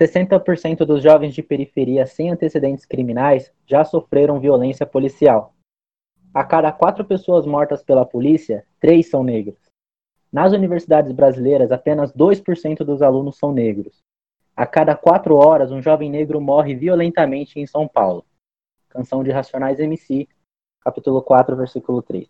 60% dos jovens de periferia sem antecedentes criminais já sofreram violência policial. A cada quatro pessoas mortas pela polícia, três são negros. Nas universidades brasileiras, apenas 2% dos alunos são negros. A cada quatro horas, um jovem negro morre violentamente em São Paulo. Canção de Racionais MC, capítulo 4, versículo 3.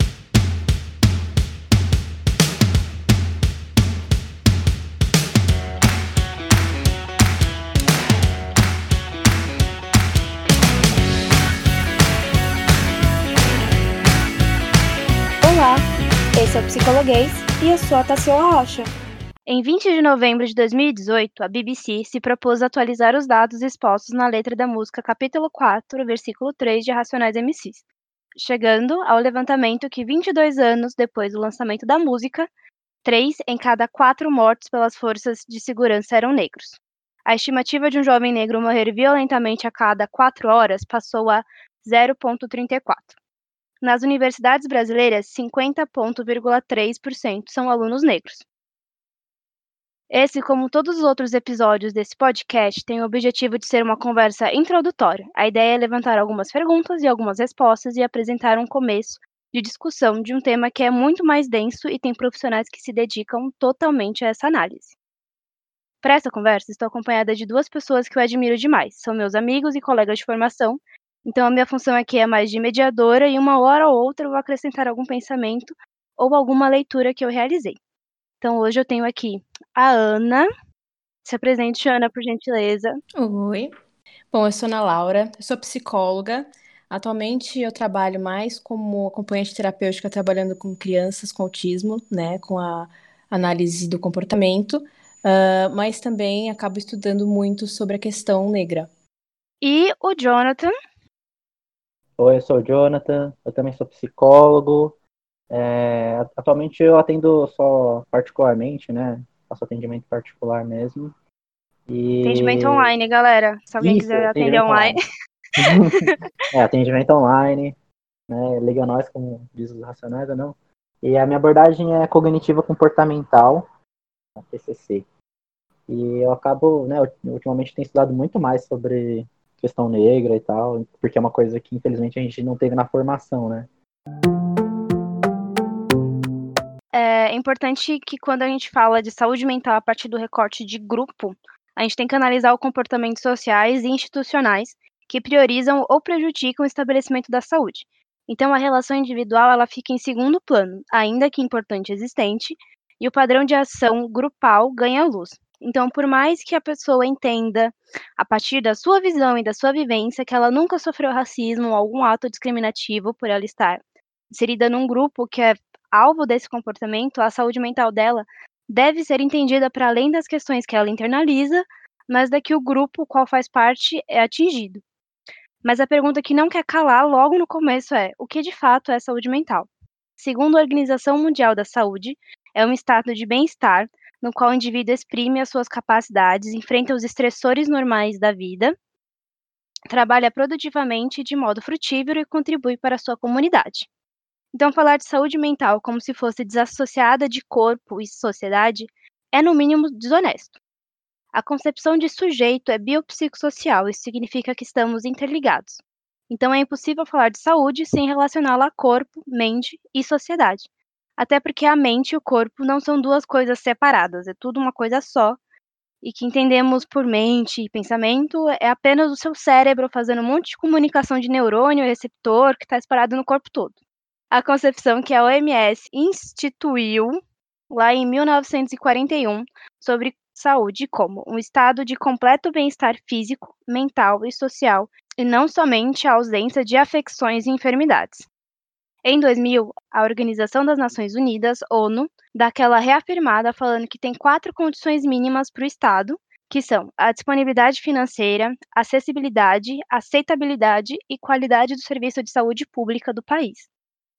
Psicologuês e eu sou a Tassila Rocha. Em 20 de novembro de 2018, a BBC se propôs atualizar os dados expostos na letra da música capítulo 4, versículo 3 de Racionais MCs, chegando ao levantamento que 22 anos depois do lançamento da música, 3 em cada 4 mortos pelas forças de segurança eram negros. A estimativa de um jovem negro morrer violentamente a cada 4 horas passou a 0,34. Nas universidades brasileiras, 50,3% são alunos negros. Esse, como todos os outros episódios desse podcast, tem o objetivo de ser uma conversa introdutória. A ideia é levantar algumas perguntas e algumas respostas e apresentar um começo de discussão de um tema que é muito mais denso e tem profissionais que se dedicam totalmente a essa análise. Para essa conversa, estou acompanhada de duas pessoas que eu admiro demais. São meus amigos e colegas de formação então, a minha função aqui é mais de mediadora e uma hora ou outra eu vou acrescentar algum pensamento ou alguma leitura que eu realizei. Então, hoje eu tenho aqui a Ana. Se apresente, Ana, por gentileza. Oi. Bom, eu sou Ana Laura, eu sou psicóloga. Atualmente eu trabalho mais como acompanhante terapêutica trabalhando com crianças com autismo, né, com a análise do comportamento, uh, mas também acabo estudando muito sobre a questão negra. E o Jonathan, Oi, eu sou o Jonathan, eu também sou psicólogo. É, atualmente eu atendo só particularmente, né? Faço atendimento particular mesmo. E... Atendimento online, galera. Se alguém Isso, quiser atender online. online. é, atendimento online. Né? Liga nós, como diz os racionais ou não. E a minha abordagem é cognitiva comportamental, a TCC. E eu acabo, né, ultimamente tenho estudado muito mais sobre questão negra e tal, porque é uma coisa que infelizmente a gente não teve na formação, né? É importante que quando a gente fala de saúde mental a partir do recorte de grupo, a gente tem que analisar os comportamentos sociais e institucionais que priorizam ou prejudicam o estabelecimento da saúde. Então, a relação individual ela fica em segundo plano, ainda que importante existente, e o padrão de ação grupal ganha luz. Então, por mais que a pessoa entenda, a partir da sua visão e da sua vivência, que ela nunca sofreu racismo ou algum ato discriminativo por ela estar inserida num grupo que é alvo desse comportamento, a saúde mental dela deve ser entendida para além das questões que ela internaliza, mas da que o grupo qual faz parte é atingido. Mas a pergunta que não quer calar logo no começo é: o que de fato é saúde mental? Segundo a Organização Mundial da Saúde, é um estado de bem-estar no qual o indivíduo exprime as suas capacidades, enfrenta os estressores normais da vida, trabalha produtivamente de modo frutífero e contribui para a sua comunidade. Então, falar de saúde mental como se fosse desassociada de corpo e sociedade é, no mínimo, desonesto. A concepção de sujeito é biopsicossocial, isso significa que estamos interligados. Então, é impossível falar de saúde sem relacioná-la a corpo, mente e sociedade. Até porque a mente e o corpo não são duas coisas separadas, é tudo uma coisa só. E que entendemos por mente e pensamento é apenas o seu cérebro fazendo um monte de comunicação de neurônio e receptor que está espalhado no corpo todo. A concepção que a OMS instituiu lá em 1941 sobre saúde como um estado de completo bem-estar físico, mental e social, e não somente a ausência de afecções e enfermidades. Em 2000, a Organização das Nações Unidas, ONU, dá aquela reafirmada falando que tem quatro condições mínimas para o Estado, que são a disponibilidade financeira, acessibilidade, aceitabilidade e qualidade do serviço de saúde pública do país.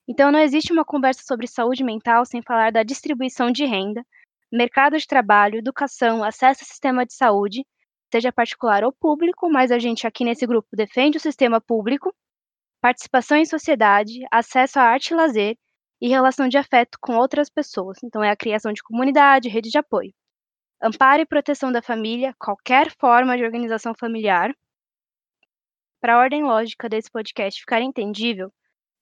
Então, não existe uma conversa sobre saúde mental sem falar da distribuição de renda, mercado de trabalho, educação, acesso ao sistema de saúde, seja particular ou público, mas a gente aqui nesse grupo defende o sistema público, participação em sociedade, acesso à arte e lazer e relação de afeto com outras pessoas. Então, é a criação de comunidade, rede de apoio. amparo e proteção da família, qualquer forma de organização familiar. Para a ordem lógica desse podcast ficar entendível,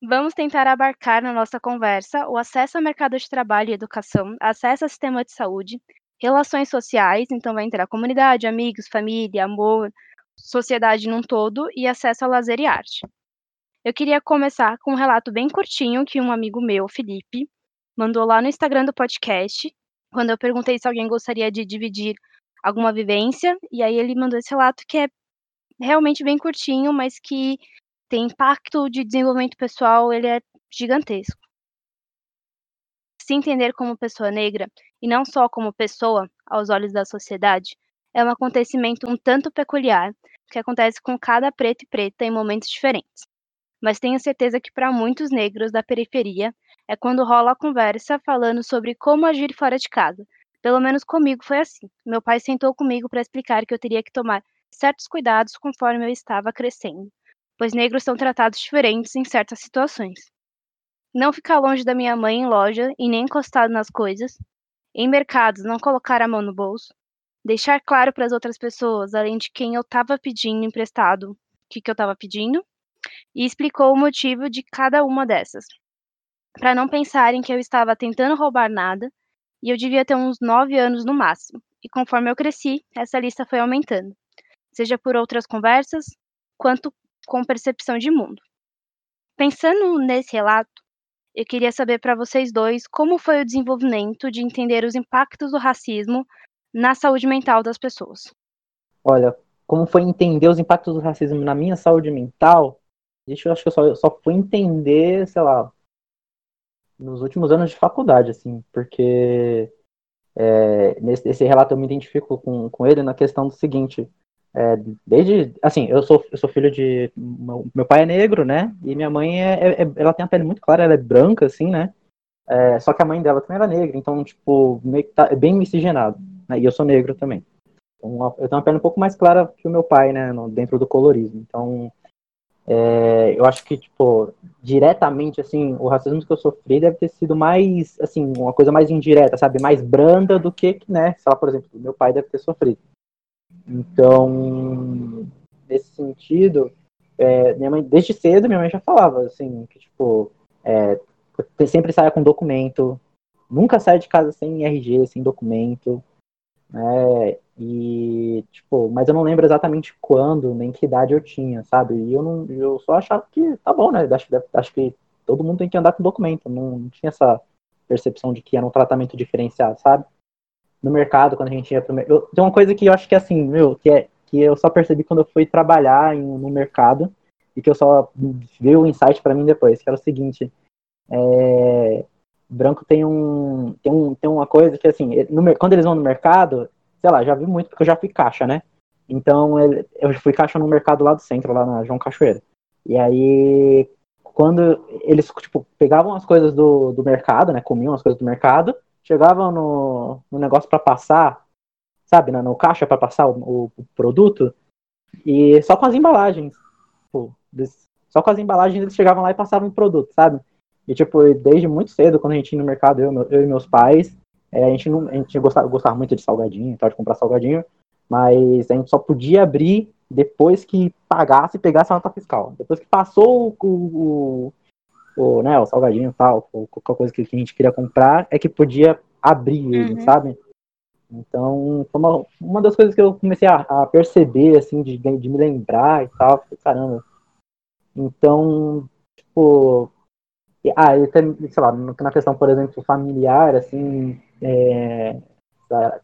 vamos tentar abarcar na nossa conversa o acesso ao mercado de trabalho e educação, acesso ao sistema de saúde, relações sociais, então vai entrar comunidade, amigos, família, amor, sociedade num todo e acesso a lazer e arte. Eu queria começar com um relato bem curtinho que um amigo meu, Felipe, mandou lá no Instagram do podcast, quando eu perguntei se alguém gostaria de dividir alguma vivência, e aí ele mandou esse relato que é realmente bem curtinho, mas que tem impacto de desenvolvimento pessoal, ele é gigantesco. Se entender como pessoa negra, e não só como pessoa aos olhos da sociedade, é um acontecimento um tanto peculiar que acontece com cada preto e preta em momentos diferentes. Mas tenho certeza que para muitos negros da periferia é quando rola a conversa falando sobre como agir fora de casa. Pelo menos comigo foi assim. Meu pai sentou comigo para explicar que eu teria que tomar certos cuidados conforme eu estava crescendo, pois negros são tratados diferentes em certas situações. Não ficar longe da minha mãe em loja e nem encostado nas coisas. Em mercados, não colocar a mão no bolso. Deixar claro para as outras pessoas, além de quem eu estava pedindo emprestado, o que, que eu estava pedindo. E explicou o motivo de cada uma dessas. Para não pensarem que eu estava tentando roubar nada, e eu devia ter uns nove anos no máximo. E conforme eu cresci, essa lista foi aumentando seja por outras conversas, quanto com percepção de mundo. Pensando nesse relato, eu queria saber para vocês dois como foi o desenvolvimento de entender os impactos do racismo na saúde mental das pessoas. Olha, como foi entender os impactos do racismo na minha saúde mental? Isso eu acho que eu só, eu só fui entender, sei lá, nos últimos anos de faculdade, assim, porque é, nesse, nesse relato eu me identifico com, com ele na questão do seguinte: é, desde, assim, eu sou, eu sou filho de, meu, meu pai é negro, né, e minha mãe, é, é, é, ela tem a pele muito clara, ela é branca, assim, né, é, só que a mãe dela também era negra, então, tipo, meio que tá, é bem miscigenado, né, e eu sou negro também. Então, eu tenho uma pele um pouco mais clara que o meu pai, né, no, dentro do colorismo, então, é, eu acho que, tipo, diretamente, assim, o racismo que eu sofri deve ter sido mais, assim, uma coisa mais indireta, sabe, mais branda do que, né, sei lá, por exemplo, meu pai deve ter sofrido. Então, nesse sentido, é, minha mãe, desde cedo, minha mãe já falava, assim, que, tipo, é, sempre saia com documento, nunca saia de casa sem RG, sem documento, né, e, tipo, mas eu não lembro exatamente quando, nem que idade eu tinha, sabe, e eu, não, eu só achava que tá bom, né, acho, acho que todo mundo tem que andar com documento, não, não tinha essa percepção de que era um tratamento diferenciado, sabe? no mercado, quando a gente ia pro mercado. Tem uma coisa que eu acho que é assim, meu, que, é, que eu só percebi quando eu fui trabalhar em, no mercado e que eu só veio o insight para mim depois, que era o seguinte, é, branco tem um, tem um tem uma coisa que assim, no, quando eles vão no mercado, sei lá, já vi muito porque eu já fui caixa, né? Então eu fui caixa no mercado lá do centro, lá na João Cachoeira. E aí quando eles tipo pegavam as coisas do, do mercado, né, comiam as coisas do mercado, chegavam no, no negócio para passar, sabe, no, no caixa para passar o, o, produto, e só com as embalagens. Tipo, só com as embalagens eles chegavam lá e passavam o produto, sabe? E, tipo, desde muito cedo, quando a gente ia no mercado, eu, eu e meus pais, é, a gente, não, a gente gostava, gostava muito de salgadinho, tal, de comprar salgadinho, mas a gente só podia abrir depois que pagasse e pegasse a nota fiscal. Depois que passou o, o, o, né, o salgadinho e tal, ou qualquer coisa que a gente queria comprar, é que podia abrir ele, uhum. sabe? Então, foi uma, uma das coisas que eu comecei a, a perceber, assim, de, de me lembrar e tal, caramba. Então, tipo, ah, e tem, sei lá, na questão, por exemplo, familiar, assim, é,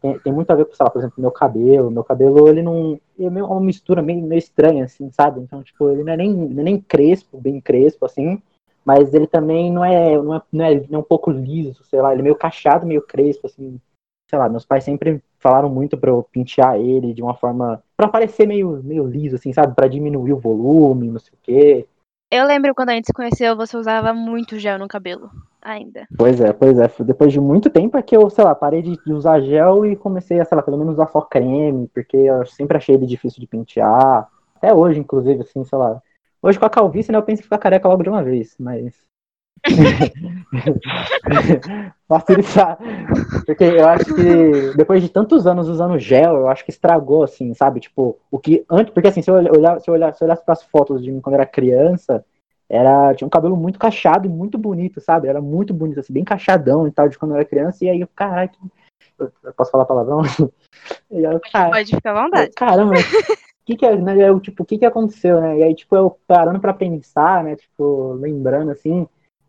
tem, tem, muito a ver com, sei lá, por exemplo, meu cabelo. Meu cabelo, ele não. É meio uma mistura meio, meio estranha, assim, sabe? Então, tipo, ele não é nem, é nem crespo, bem crespo, assim mas ele também não é, não é, não é, não é um pouco liso, sei lá, ele é meio cachado, meio crespo, assim, sei lá, meus pais sempre falaram muito para eu pentear ele de uma forma para parecer meio, meio liso, assim, sabe, para diminuir o volume, não sei o quê. Eu lembro quando a gente se conheceu, você usava muito gel no cabelo, ainda. Pois é, pois é. Depois de muito tempo é que eu, sei lá, parei de usar gel e comecei a, sei lá, pelo menos usar só creme, porque eu sempre achei ele difícil de pentear. Até hoje, inclusive, assim, sei lá. Hoje com a calvície, né, eu penso em ficar careca logo de uma vez, mas facilitar. Porque eu acho que depois de tantos anos usando gel, eu acho que estragou, assim, sabe? Tipo, o que antes. Porque assim, se eu olhar, se olhar, se eu olhasse para as fotos de mim quando eu era criança, era, tinha um cabelo muito cachado e muito bonito, sabe? Era muito bonito, assim, bem cachadão e tal, de quando eu era criança, e aí eu, caralho, eu posso falar palavrão? Eu, cara, Pode ficar à vontade. Caramba, que que é, né, eu, tipo, o que que aconteceu, né? E aí, tipo, eu parando para pensar, né, tipo, lembrando, assim,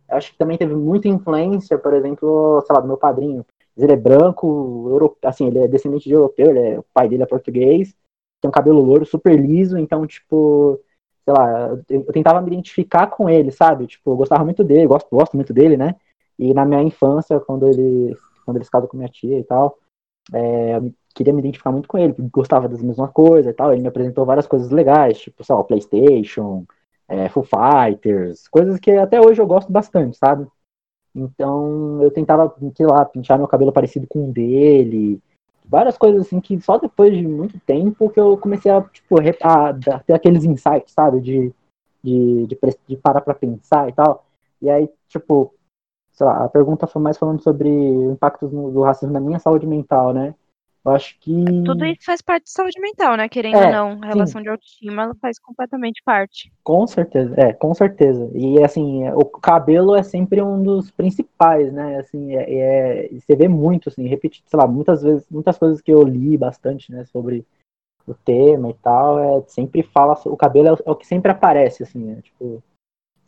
acho que também teve muita influência, por exemplo, sei lá, do meu padrinho. Ele é branco, europeu, assim, ele é descendente de europeu, ele é, o pai dele é português, tem um cabelo louro super liso, então, tipo, sei lá, eu, tentava me identificar com ele, sabe? Tipo, eu gostava muito dele, gosto, gosto muito dele, né? E na minha infância, quando ele, quando ele se casou com minha tia e tal, é, eu queria me identificar muito com ele, gostava das mesmas coisas e tal. Ele me apresentou várias coisas legais, tipo, sei lá, PlayStation, é, Foo Fighters, coisas que até hoje eu gosto bastante, sabe? Então eu tentava, sei lá, pintar meu cabelo parecido com o dele, várias coisas assim que só depois de muito tempo que eu comecei a, tipo, a, a ter aqueles insights, sabe? De, de, de, de parar pra pensar e tal. E aí, tipo, sei lá, a pergunta foi mais falando sobre impactos no, do racismo na minha saúde mental, né? Eu acho que. Tudo isso faz parte de saúde mental, né? Querendo é, ou não, a relação sim. de autoestima ela faz completamente parte. Com certeza, é, com certeza. E assim, o cabelo é sempre um dos principais, né? Assim, é, é você vê muito, assim, repetido, sei lá, muitas vezes, muitas coisas que eu li bastante, né, sobre o tema e tal, é, sempre fala, o cabelo é o, é o que sempre aparece, assim, é, tipo,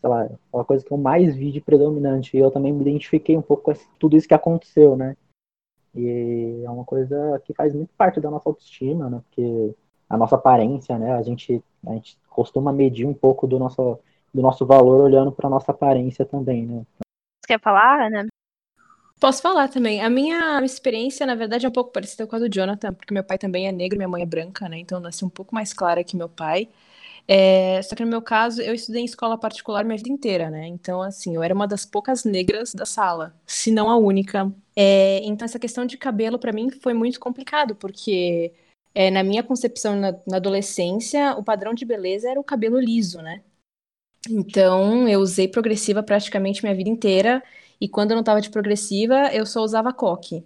sei lá, é uma coisa que eu mais vi de predominante. E eu também me identifiquei um pouco com tudo isso que aconteceu, né? E é uma coisa que faz muito parte da nossa autoestima, né? Porque a nossa aparência, né? A gente, a gente costuma medir um pouco do nosso, do nosso valor olhando para nossa aparência também, né? Você quer falar, Ana? Posso falar também. A minha experiência, na verdade, é um pouco parecida com a do Jonathan, porque meu pai também é negro, minha mãe é branca, né? Então eu nasci um pouco mais clara que meu pai. É, só que no meu caso, eu estudei em escola particular minha vida inteira, né? Então, assim, eu era uma das poucas negras da sala, se não a única. É, então, essa questão de cabelo, para mim, foi muito complicado, porque é, na minha concepção na, na, adolescência, o padrão de beleza era o cabelo liso, né? Então, eu usei progressiva praticamente minha vida inteira, e quando eu não estava de progressiva, eu só usava coque.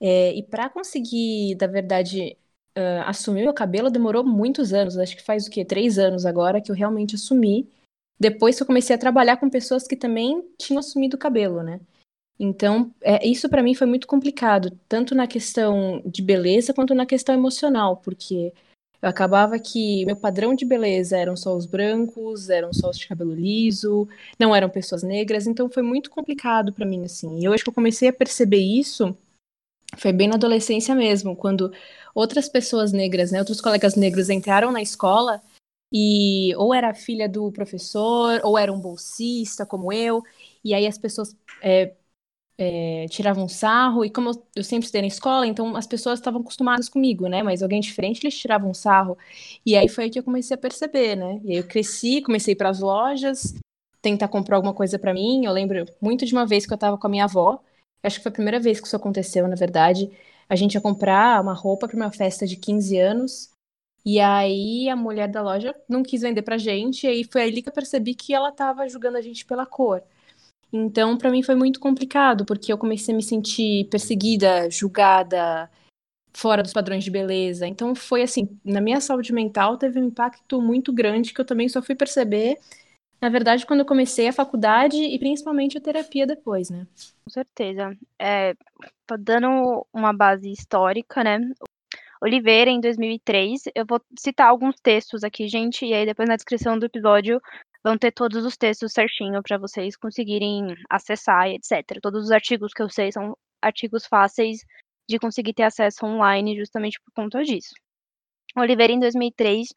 É, e para conseguir, da verdade, uh, assumir meu cabelo demorou muitos anos. Acho que faz o quê? Três anos agora que eu realmente assumi. Depois que eu comecei a trabalhar com pessoas que também tinham assumido o cabelo, né? Então, é, isso para mim foi muito complicado, tanto na questão de beleza quanto na questão emocional, porque eu acabava que meu padrão de beleza eram só os brancos, eram só os de cabelo liso, não eram pessoas negras, então foi muito complicado para mim assim. E eu acho que eu comecei a perceber isso foi bem na adolescência mesmo, quando outras pessoas negras, né, outros colegas negros entraram na escola e ou era filha do professor, ou era um bolsista como eu, e aí as pessoas é, é, tiravam sarro, e como eu, sempre estudei na escola, então as pessoas estavam acostumadas comigo, né, mas alguém diferente eles tiravam sarro, e aí foi aí que eu comecei a perceber, né, e aí eu cresci, comecei para as lojas, tentar comprar alguma coisa para mim, eu lembro muito de uma vez que eu estava com a minha avó, acho que foi a primeira vez que isso aconteceu, na verdade. A gente ia comprar uma roupa para uma festa de 15 anos. E aí a mulher da loja não quis vender pra gente, e aí foi ali que eu percebi que ela tava julgando a gente pela cor. Então, para mim foi muito complicado, porque eu comecei a me sentir perseguida, julgada, fora dos padrões de beleza. Então, foi assim, na minha saúde mental teve um impacto muito grande que eu também só fui perceber na verdade, quando eu comecei a faculdade e principalmente a terapia depois, né? Com certeza. É, dando uma base histórica, né? Oliveira, em 2003, eu vou citar alguns textos aqui, gente, e aí depois na descrição do episódio vão ter todos os textos certinho para vocês conseguirem acessar, etc. Todos os artigos que eu sei são artigos fáceis de conseguir ter acesso online justamente por conta disso. Oliveira, em 2003,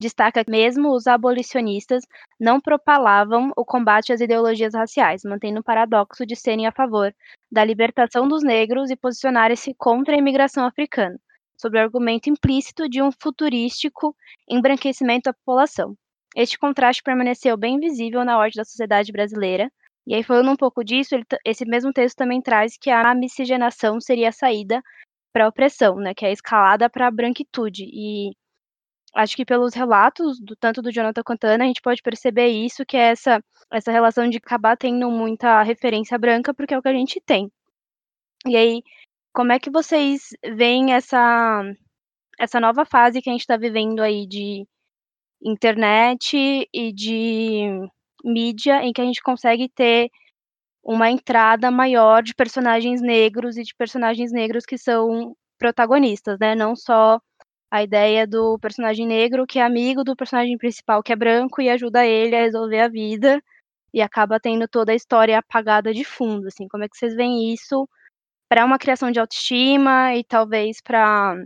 destaca que mesmo os abolicionistas não propalavam o combate às ideologias raciais, mantendo o paradoxo de serem a favor da libertação dos negros e posicionarem-se contra a imigração africana, sob o argumento implícito de um futurístico embranquecimento da população. Este contraste permaneceu bem visível na ordem da sociedade brasileira, e aí, falando um pouco disso, ele, esse mesmo texto também traz que a miscigenação seria a saída para a opressão, né, que é a escalada para a branquitude. E acho que pelos relatos, do, tanto do Jonathan quanto da Ana, a gente pode perceber isso, que é essa, essa relação de acabar tendo muita referência branca, porque é o que a gente tem. E aí, como é que vocês veem essa, essa nova fase que a gente está vivendo aí de internet e de mídia, em que a gente consegue ter uma entrada maior de personagens negros e de personagens negros que são protagonistas, né? Não só a ideia do personagem negro que é amigo do personagem principal que é branco e ajuda ele a resolver a vida e acaba tendo toda a história apagada de fundo, assim. Como é que vocês veem isso para uma criação de autoestima e talvez para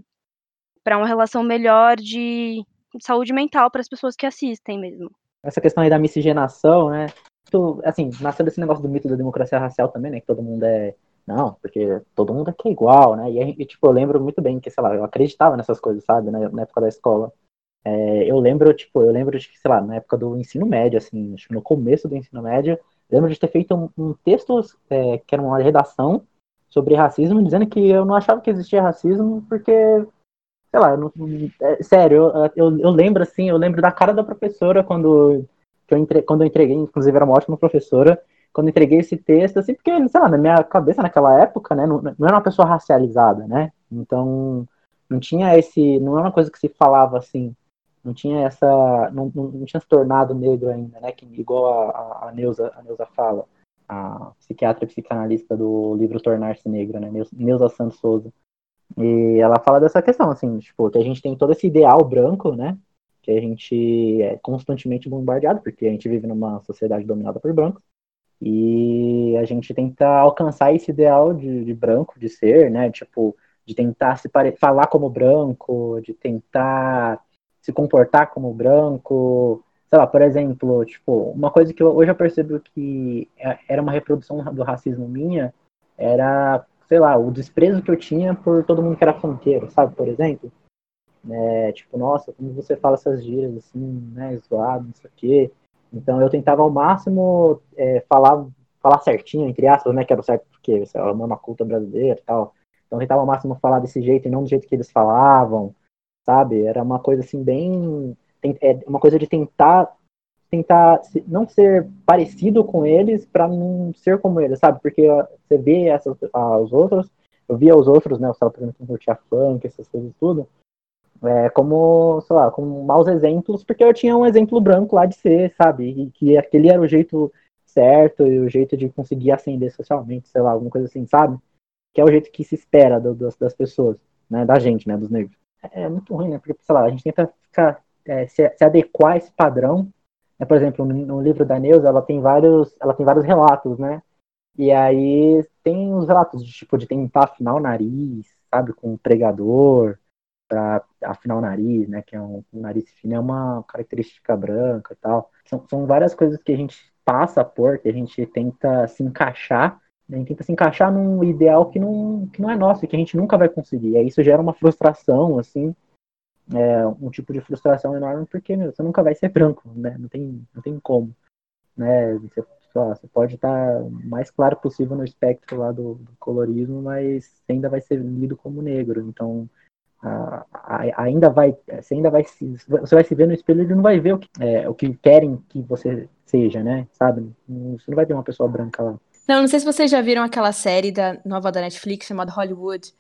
para uma relação melhor de saúde mental para as pessoas que assistem mesmo? Essa questão aí da miscigenação, né? Assim, nasceu desse negócio do mito da democracia racial também, né? Que todo mundo é não, porque todo mundo aqui é igual, né? E, e, tipo, eu lembro muito bem que, sei lá, eu acreditava nessas coisas, sabe, na, na época da escola. É, eu lembro, tipo, eu lembro de sei lá, na época do ensino médio, assim, no começo do ensino médio, lembro de ter feito um, um texto é, que era uma redação sobre racismo, dizendo que eu não achava que existia racismo porque, sei lá, não, é, sério, eu, eu, eu, lembro, assim, eu lembro da cara da professora quando, que eu entre, quando eu entreguei, inclusive era uma ótima professora, quando entreguei esse texto, assim, porque, sei lá, na minha cabeça naquela época, né, não, não era uma pessoa racializada, né? Então, não tinha esse, não era uma coisa que se falava assim, não tinha essa, não, não, não tinha se tornado negro ainda, né? Que, igual a, a, Neuza, a Neuza fala, a psiquiatra e psicanalista do livro Tornar-se Negro, né? Neuza Santos Souza. E ela fala dessa questão, assim, tipo, que a gente tem todo esse ideal branco, né? Que a gente é constantemente bombardeado, porque a gente vive numa sociedade dominada por brancos. E a gente tenta alcançar esse ideal de, de branco, de ser, né? Tipo, de tentar se pare... falar como branco, de tentar se comportar como branco. Sei lá, por exemplo, tipo, uma coisa que eu, hoje eu percebo que é, era uma reprodução do racismo minha, era, sei lá, o desprezo que eu tinha por todo mundo que era fronteiro, sabe, por exemplo? É, tipo, nossa, como você fala essas gírias assim, né, zoado, não sei o quê. Então eu tentava ao máximo é, falar, falar certinho, entre aspas, né? Que era o certo porque é uma culta brasileira e tal. Então eu tentava ao máximo falar desse jeito e não do jeito que eles falavam, sabe? Era uma coisa assim bem. É uma coisa de tentar tentar não ser parecido com eles para não ser como eles, sabe? Porque você vê essas, ah, os outros, eu via os outros, né? Eu estava, por exemplo, curtia funk, essas coisas tudo é, como, sei lá, como maus exemplos, porque eu tinha um exemplo branco lá de ser, sabe? E que aquele era o jeito certo e o jeito de conseguir ascender socialmente, sei lá, alguma coisa assim, sabe? Que é o jeito que se espera do, das, pessoas, né? Da gente, né? Dos negros. É, é muito ruim, né? Porque, sei lá, a gente tenta ficar, é, se, se, adequar a esse padrão. Né? Por exemplo, no, no livro da Neuza, ela tem vários, ela tem vários relatos, né? E aí tem os relatos de tipo de tentar afinar o nariz, sabe, com um pregador, para afinar o nariz, né? Que é um, um, nariz fino, é uma característica branca e tal. São, são várias coisas que a gente passa por, que a gente tenta se encaixar, né, tenta se encaixar num ideal que não, que não é nosso, que a gente nunca vai conseguir. E aí isso gera uma frustração, assim, é, um tipo de frustração enorme, porque meu, você nunca vai ser branco, né? Não tem, não tem como. Né? Você, você pode estar mais claro possível no espectro lá do, do colorismo, mas ainda vai ser lido como negro. Então, ainda vai, você ainda vai se, você vai se ver no espelho e não vai ver o que, é, o que querem que você seja, né? Sabe? Você não vai ver uma pessoa branca lá. Não, não sei se vocês já viram aquela série da nova da Netflix chamada Hollywood,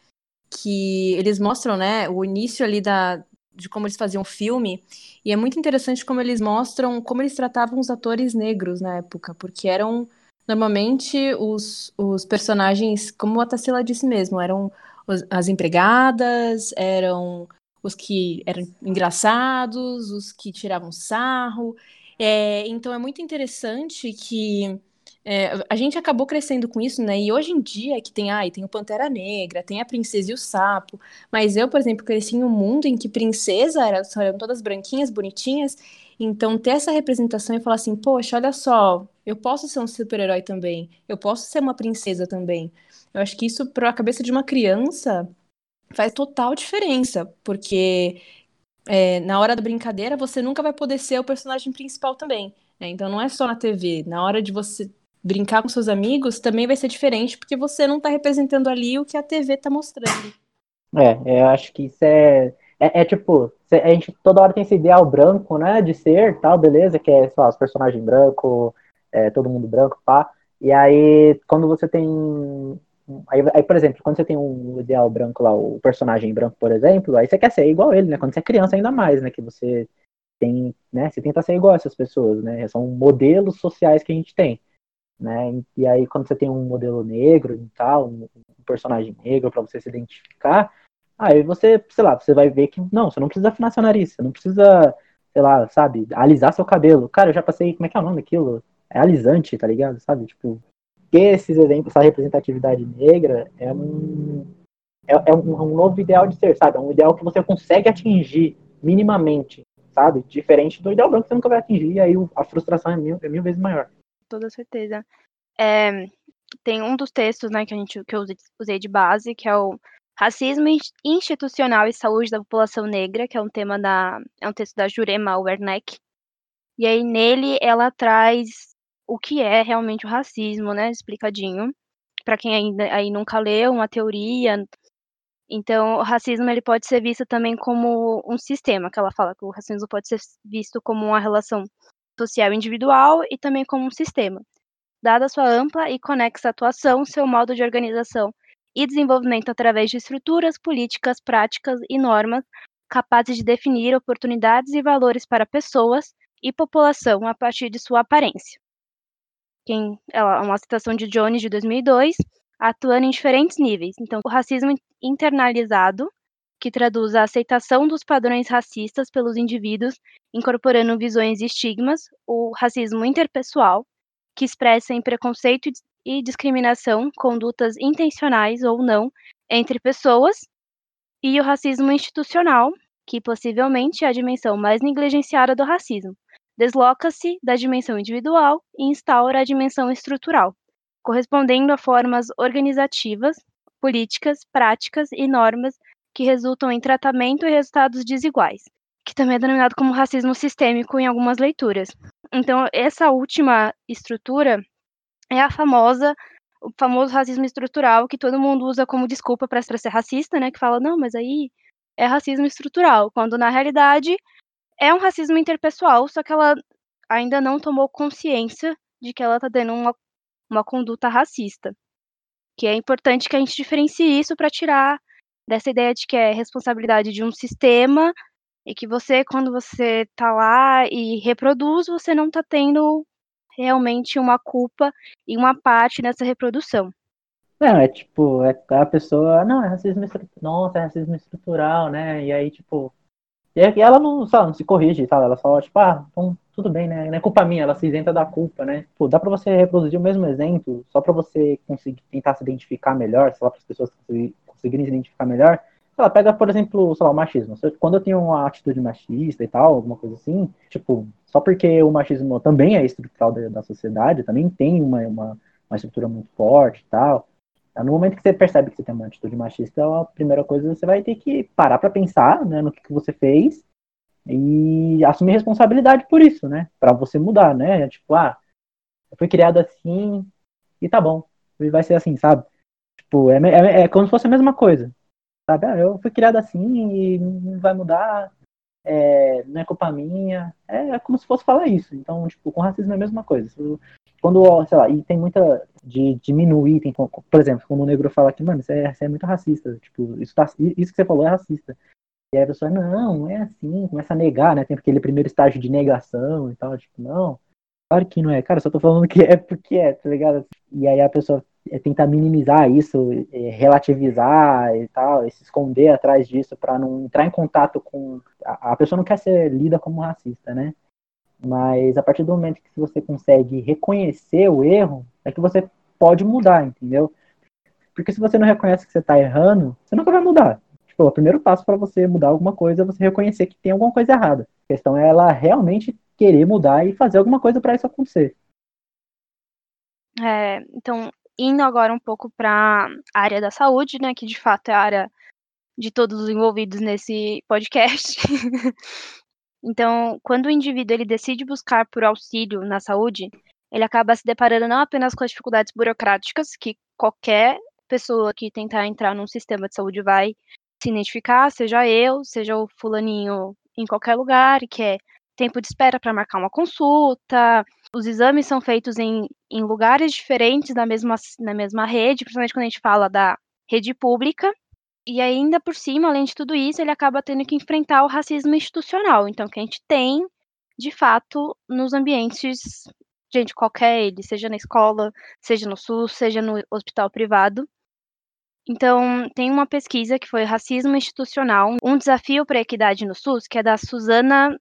que eles mostram, né, o início ali da de como eles faziam filme, e é muito interessante como eles mostram como eles tratavam os atores negros na época, porque eram normalmente os, os personagens, como a Tassila disse mesmo, eram as empregadas, eram os que eram engraçados, os que tiravam sarro. É, então é muito interessante que é, a gente acabou crescendo com isso, né? E hoje em dia que tem, ai, tem o Pantera Negra, tem a Princesa e o Sapo, mas eu, por exemplo, cresci em um mundo em que princesa era, eram todas branquinhas, bonitinhas, então ter essa representação e falar assim, poxa, olha só, eu posso ser um super-herói também, eu posso ser uma princesa também. Eu acho que isso, para a cabeça de uma criança, faz total diferença, porque é, na hora da brincadeira você nunca vai poder ser o personagem principal também. Né? Então não é só na TV. Na hora de você brincar com seus amigos também vai ser diferente, porque você não está representando ali o que a TV está mostrando. É, eu acho que isso é, é, é, tipo, a gente toda hora tem esse ideal branco, né, de ser, tal, beleza, que é, sei lá, os personagens brancos, é, todo mundo branco, pá. E aí, quando você tem Aí, aí, por exemplo, quando você tem um ideal branco lá, o personagem branco, por exemplo, aí você quer ser igual ele, né? Quando você é criança, ainda mais, né? Que você tem, né? Você tenta ser igual a essas pessoas, né? São modelos sociais que a gente tem, né? E aí, quando você tem um modelo negro e tal, um, personagem negro para você se identificar, aí você, sei lá, você vai ver que não, você não precisa afinar seu nariz, você não precisa, sei lá, sabe, alisar seu cabelo. Cara, eu já passei, como é que é o nome daquilo? É alisante, tá ligado? Sabe? Tipo, que esses exemplos, essa representatividade negra é um, é, é um, um, novo ideal de ser, sabe? É um ideal que você consegue atingir minimamente, sabe? Diferente do ideal branco que você nunca vai atingir, e aí a frustração é mil, é mil vezes maior. Toda certeza. É, tem um dos textos né, que, a gente, que eu usei de base, que é o Racismo Institucional e Saúde da População Negra, que é um tema da. é um texto da Jurema Werneck. E aí nele ela traz o que é realmente o racismo, né? Explicadinho. Para quem ainda aí nunca leu uma teoria. Então, o racismo ele pode ser visto também como um sistema, que ela fala que o racismo pode ser visto como uma relação social individual e também como um sistema. Dada sua ampla e conexa atuação, seu modo de organização e desenvolvimento através de estruturas, políticas, práticas e normas capazes de definir oportunidades e valores para pessoas e população a partir de sua aparência quem, ela, uma citação de Jones de 2002, atuando em diferentes níveis. Então, o racismo internalizado, que traduz a aceitação dos padrões racistas pelos indivíduos, incorporando visões e estigmas, o racismo interpessoal, que expressa em preconceito e discriminação condutas intencionais ou não entre pessoas, e o racismo institucional, que possivelmente é a dimensão mais negligenciada do racismo, desloca-se da dimensão individual e instaura a dimensão estrutural, correspondendo a formas organizativas, políticas, práticas e normas que resultam em tratamento e resultados desiguais, que também é denominado como racismo sistêmico em algumas leituras. Então, essa última estrutura é a famosa o famoso racismo estrutural que todo mundo usa como desculpa para ser racista, né? Que fala, não, mas aí é racismo estrutural, quando na realidade é um racismo interpessoal, só que ela ainda não tomou consciência de que ela está tendo uma, uma conduta racista. Que é importante que a gente diferencie isso para tirar dessa ideia de que é responsabilidade de um sistema e que você, quando você tá lá e reproduz, você não tá tendo realmente uma culpa e uma parte nessa reprodução. Não, é tipo, é a pessoa, não, é racismo estrutural, nossa, é racismo estrutural, né? E aí, tipo, e ela não, sabe, não se corrige e tal, ela só, tipo, ah, então, tudo bem, né? Não é culpa minha, ela se isenta da culpa, né? Pô, dá pra você reproduzir o mesmo exemplo, só pra você conseguir tentar se identificar melhor, sei lá, para as pessoas conseguirem se identificar melhor. Ela pega, por exemplo, sei lá, o machismo. Quando eu tenho uma atitude machista e tal, alguma coisa assim, tipo, só porque o machismo também é estrutural da, da sociedade, também tem uma, uma, uma estrutura muito forte e tal, no momento que você percebe que você tem uma atitude machista, a primeira coisa você vai ter que parar para pensar né, no que, que você fez e assumir responsabilidade por isso, né? Para você mudar, né? Tipo, ah, eu fui criado assim e tá bom, vai ser assim, sabe? Tipo, é, é, é como se fosse a mesma coisa, sabe? Ah, eu fui criado assim e não vai mudar, é, não é culpa minha. É, é, como se fosse falar isso. Então, tipo, com racismo é a mesma coisa. Quando, sei lá, e tem muita de diminuir, tem, por exemplo, quando o negro fala que, mano, isso é, isso é muito racista, tipo, isso, tá, isso que você falou é racista. E aí a pessoa, não, não é assim, começa a negar, né? Tem aquele primeiro estágio de negação e tal, tipo, não, claro que não é, cara, só tô falando que é porque é, tá ligado? E aí a pessoa é tentar minimizar isso, é, relativizar e tal, e se esconder atrás disso para não entrar em contato com. A pessoa não quer ser lida como racista, né? Mas a partir do momento que você consegue reconhecer o erro, é que você pode mudar, entendeu? Porque se você não reconhece que você está errando, você nunca vai mudar. Tipo, o primeiro passo para você mudar alguma coisa é você reconhecer que tem alguma coisa errada. A questão é ela realmente querer mudar e fazer alguma coisa para isso acontecer. É, então, indo agora um pouco para a área da saúde, né, que de fato é a área de todos os envolvidos nesse podcast. Então, quando o indivíduo ele decide buscar por auxílio na saúde, ele acaba se deparando não apenas com as dificuldades burocráticas que qualquer pessoa que tentar entrar num sistema de saúde vai se identificar, seja eu, seja o fulaninho em qualquer lugar, que é tempo de espera para marcar uma consulta. Os exames são feitos em, em lugares diferentes da mesma, na mesma rede, principalmente quando a gente fala da rede pública. E ainda por cima, além de tudo isso, ele acaba tendo que enfrentar o racismo institucional. Então, que a gente tem, de fato, nos ambientes, gente, qualquer ele, seja na escola, seja no SUS, seja no hospital privado. Então, tem uma pesquisa que foi Racismo Institucional, um desafio para a equidade no SUS, que é da Suzana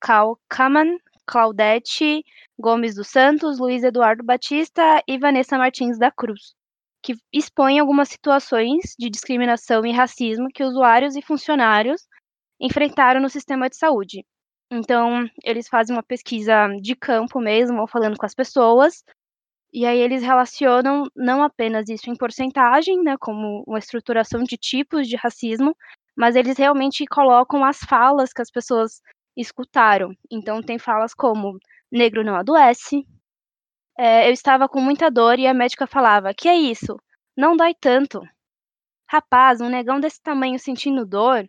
Kalkaman, Claudete Gomes dos Santos, Luiz Eduardo Batista e Vanessa Martins da Cruz, que expõe algumas situações de discriminação e racismo que usuários e funcionários enfrentaram no sistema de saúde. Então, eles fazem uma pesquisa de campo mesmo, falando com as pessoas, e aí eles relacionam não apenas isso em porcentagem, né, como uma estruturação de tipos de racismo, mas eles realmente colocam as falas que as pessoas escutaram. Então tem falas como negro não adoece. É, eu estava com muita dor e a médica falava: Que é isso? Não dói tanto. Rapaz, um negão desse tamanho sentindo dor.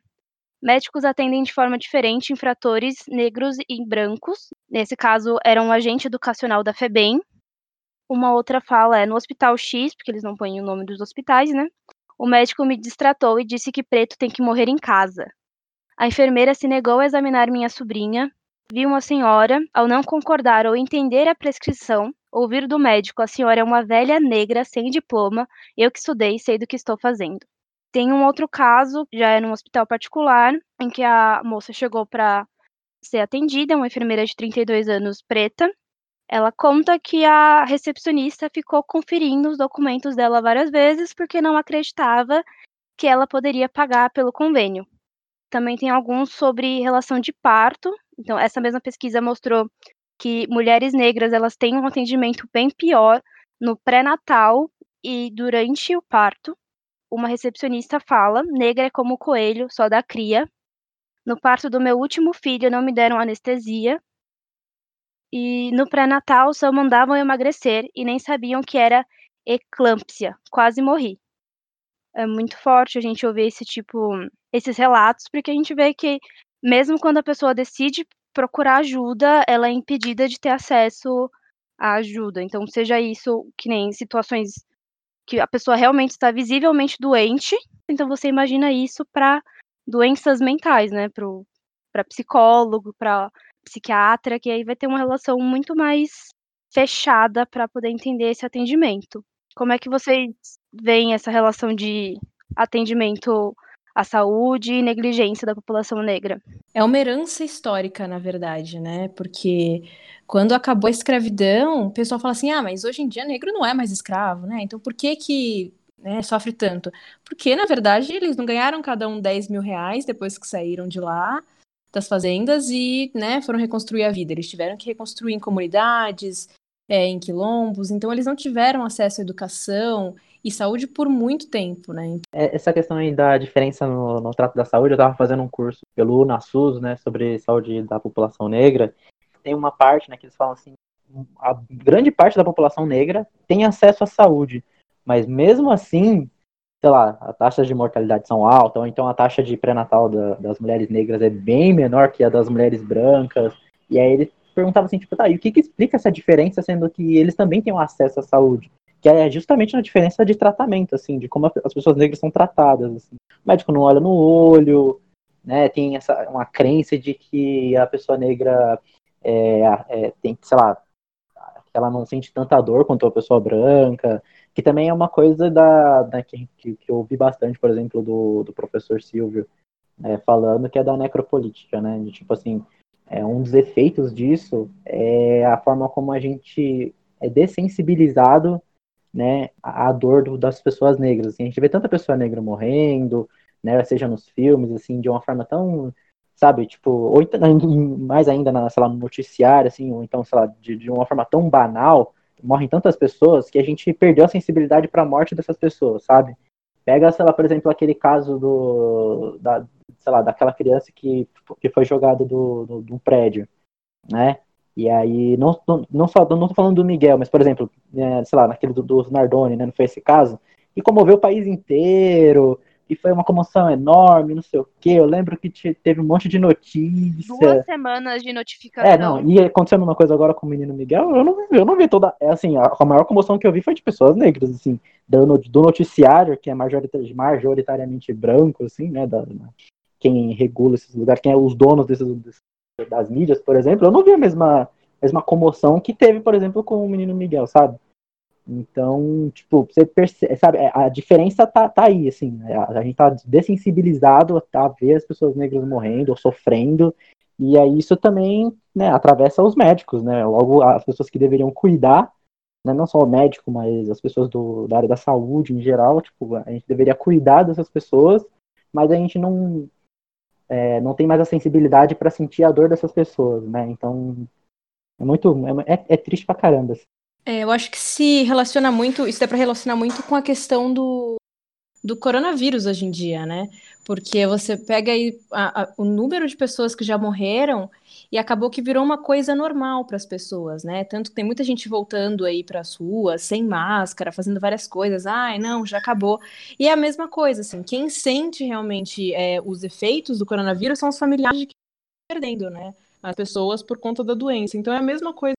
Médicos atendem de forma diferente infratores negros e brancos. Nesse caso, era um agente educacional da FEBEM, uma outra fala é no Hospital X, porque eles não põem o nome dos hospitais, né? O médico me distratou e disse que preto tem que morrer em casa. A enfermeira se negou a examinar minha sobrinha. Vi uma senhora, ao não concordar ou entender a prescrição, ouvir do médico: a senhora é uma velha negra sem diploma, eu que estudei sei do que estou fazendo. Tem um outro caso, já é num hospital particular, em que a moça chegou para ser atendida, uma enfermeira de 32 anos preta, ela conta que a recepcionista ficou conferindo os documentos dela várias vezes porque não acreditava que ela poderia pagar pelo convênio. Também tem alguns sobre relação de parto. Então, essa mesma pesquisa mostrou que mulheres negras elas têm um atendimento bem pior no pré-natal e durante o parto. Uma recepcionista fala: negra é como coelho, só dá cria. No parto do meu último filho não me deram anestesia, e no pré-natal só mandavam emagrecer e nem sabiam que era eclâmpsia. Quase morri. É muito forte a gente ouvir esse tipo, esses relatos, porque a gente vê que mesmo quando a pessoa decide procurar ajuda, ela é impedida de ter acesso à ajuda. Então, seja isso que nem situações que a pessoa realmente está visivelmente doente, então você imagina isso para doenças mentais, né? Para psicólogo, para psiquiatra, que aí vai ter uma relação muito mais fechada para poder entender esse atendimento. Como é que vocês veem essa relação de atendimento à saúde e negligência da população negra? É uma herança histórica, na verdade, né? Porque quando acabou a escravidão, o pessoal fala assim: ah, mas hoje em dia negro não é mais escravo, né? Então por que que né, sofre tanto? Porque, na verdade, eles não ganharam cada um 10 mil reais depois que saíram de lá das fazendas e né, foram reconstruir a vida. Eles tiveram que reconstruir em comunidades, é, em quilombos, então eles não tiveram acesso à educação e saúde por muito tempo, né? É, essa questão aí da diferença no, no trato da saúde, eu estava fazendo um curso pelo UNASUS, né, sobre saúde da população negra. Tem uma parte, né, que eles falam assim, a grande parte da população negra tem acesso à saúde, mas mesmo assim sei lá, as taxas de mortalidade são altas, ou então a taxa de pré-natal da, das mulheres negras é bem menor que a das mulheres brancas. E aí ele perguntava assim, tipo, tá, e o que, que explica essa diferença, sendo que eles também têm um acesso à saúde? Que é justamente na diferença de tratamento, assim, de como as pessoas negras são tratadas. Assim. O médico não olha no olho, né? Tem essa uma crença de que a pessoa negra é, é, tem, sei lá, ela não sente tanta dor quanto a pessoa branca que também é uma coisa da, da que, que, eu ouvi bastante, por exemplo, do, do professor Silvio, é, falando que é da necropolítica, né? De, tipo assim, é, um dos efeitos disso é a forma como a gente é dessensibilizado né, à dor do, das pessoas negras. Assim, a gente vê tanta pessoa negra morrendo, né, seja nos filmes, assim, de uma forma tão, sabe, tipo, ou então, mais ainda na, sei lá, no noticiário, assim, ou então, sei lá, de, de uma forma tão banal, morrem tantas pessoas que a gente perdeu a sensibilidade para a morte dessas pessoas, sabe? Pega, sei lá, por exemplo, aquele caso do, da, sei lá, daquela criança que, que foi jogada do, do, do prédio, né? E aí, não, não, não só, não tô falando do Miguel, mas, por exemplo, é, sei lá, naquele do, do Nardoni, né, não foi esse caso, e comoveu o país inteiro, e foi uma comoção enorme, não sei o quê. Eu lembro que teve um monte de notícia. Duas semanas de notificação. É, não, e acontecendo uma coisa agora com o menino Miguel, eu não, eu não vi toda. É assim, a, a maior comoção que eu vi foi de pessoas negras, assim, do, do noticiário, que é majoritariamente branco, assim, né? Da, quem regula esses lugares, quem é os donos desses, das mídias, por exemplo, eu não vi a mesma, mesma comoção que teve, por exemplo, com o menino Miguel, sabe? Então, tipo, você percebe, sabe, a diferença tá, tá aí, assim, né? a, a gente tá dessensibilizado a ver as pessoas negras morrendo ou sofrendo, e aí isso também, né, atravessa os médicos, né, logo as pessoas que deveriam cuidar, né, não só o médico, mas as pessoas do, da área da saúde em geral, tipo, a gente deveria cuidar dessas pessoas, mas a gente não, é, não tem mais a sensibilidade para sentir a dor dessas pessoas, né, então é muito, é, é triste pra caramba, assim. É, eu acho que se relaciona muito, isso dá para relacionar muito com a questão do, do coronavírus hoje em dia, né? Porque você pega aí a, a, o número de pessoas que já morreram e acabou que virou uma coisa normal para as pessoas, né? Tanto que tem muita gente voltando aí para as ruas sem máscara, fazendo várias coisas. Ai, não, já acabou. E é a mesma coisa, assim. Quem sente realmente é, os efeitos do coronavírus são os familiares que estão perdendo, né? As pessoas por conta da doença. Então é a mesma coisa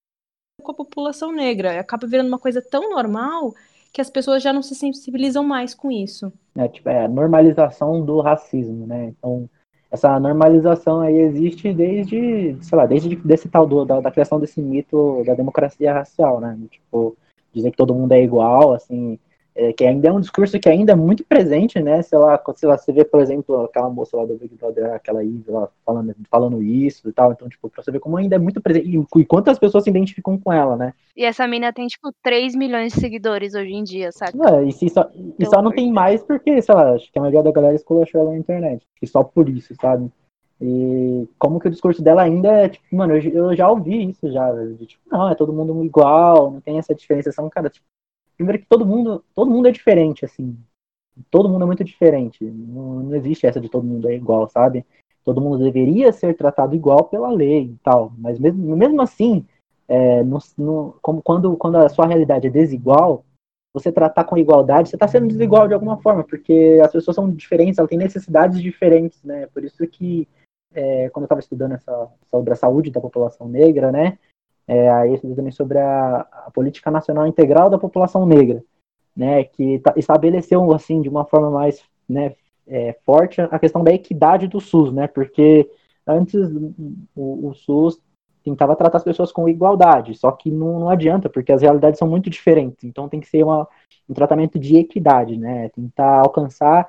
com a população negra. Acaba virando uma coisa tão normal que as pessoas já não se sensibilizam mais com isso. É, tipo, é a normalização do racismo, né? Então, essa normalização aí existe desde, sei lá, desde desse tal do, da, da criação desse mito da democracia racial, né? Tipo, dizer que todo mundo é igual, assim, é, que ainda é um discurso que ainda é muito presente, né? Sei lá, sei lá, você vê, por exemplo, aquela moça lá do Big Brother, aquela Ivy lá falando, falando isso e tal, então, tipo, pra você ver como ainda é muito presente, e, quantas pessoas se identificam com ela, né? E essa mina tem, tipo, 3 milhões de seguidores hoje em dia, sabe? É, e, só, e só não tem mais porque, sei lá, acho que a maioria da galera esculachou ela na internet, e só por isso, sabe? E como que o discurso dela ainda é, tipo, mano, eu, eu já ouvi isso já, de, tipo, não, é todo mundo igual, não tem essa diferenciação, cara, tipo, primeiro que todo mundo, todo mundo é diferente, assim. Todo mundo é muito diferente. Não, não existe essa de todo mundo é igual, sabe? Todo mundo deveria ser tratado igual pela lei e tal. Mas mesmo, mesmo assim, é, no, no, como, quando, quando a sua realidade é desigual, você tratar com igualdade, você está sendo desigual de alguma forma, porque as pessoas são diferentes, elas têm necessidades diferentes, né? Por isso que, é, quando eu estava estudando essa, sobre a saúde da população negra, né? É, aí também sobre a, a, política nacional integral da população negra, né, que estabeleceu assim de uma forma mais né, é, forte a questão da equidade do SUS, né, porque antes o, o, SUS tentava tratar as pessoas com igualdade, só que não, não adianta, porque as realidades são muito diferentes, então tem que ser uma, um tratamento de equidade, né, tentar alcançar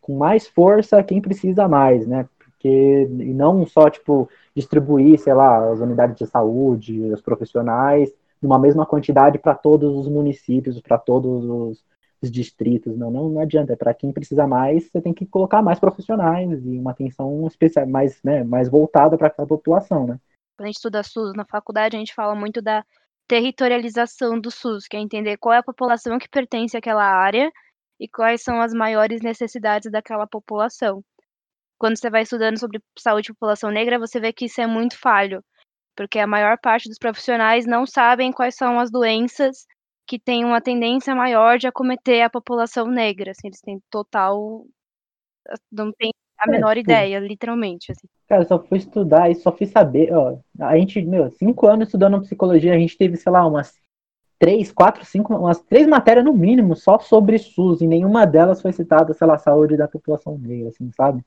com mais força quem precisa mais, né, porque e não só tipo distribuir, sei lá, as unidades de saúde, os profissionais, numa mesma quantidade para todos os municípios, para todos os, os, distritos. Não, não, não adianta. É para quem precisa mais, você tem que colocar mais profissionais e uma atenção especial, mais, né, mais voltada para a população, né? Quando a gente estuda SUS na faculdade, a gente fala muito da territorialização do SUS, que é entender qual é a população que pertence àquela área e quais são as maiores necessidades daquela população quando você vai estudando sobre saúde e população negra, você vê que isso é muito falho, porque a maior parte dos profissionais não sabem quais são as doenças que têm uma tendência maior de acometer a população negra, assim, eles têm total não tem a é, menor é, ideia, literalmente, assim. Cara, eu só fui estudar e só fui saber, ó, a gente, meu, cinco anos estudando psicologia, a gente teve, sei lá, umas três, quatro, cinco, umas três matérias no mínimo só sobre SUS, e nenhuma delas foi citada, sei lá, saúde da população negra, assim, sabe?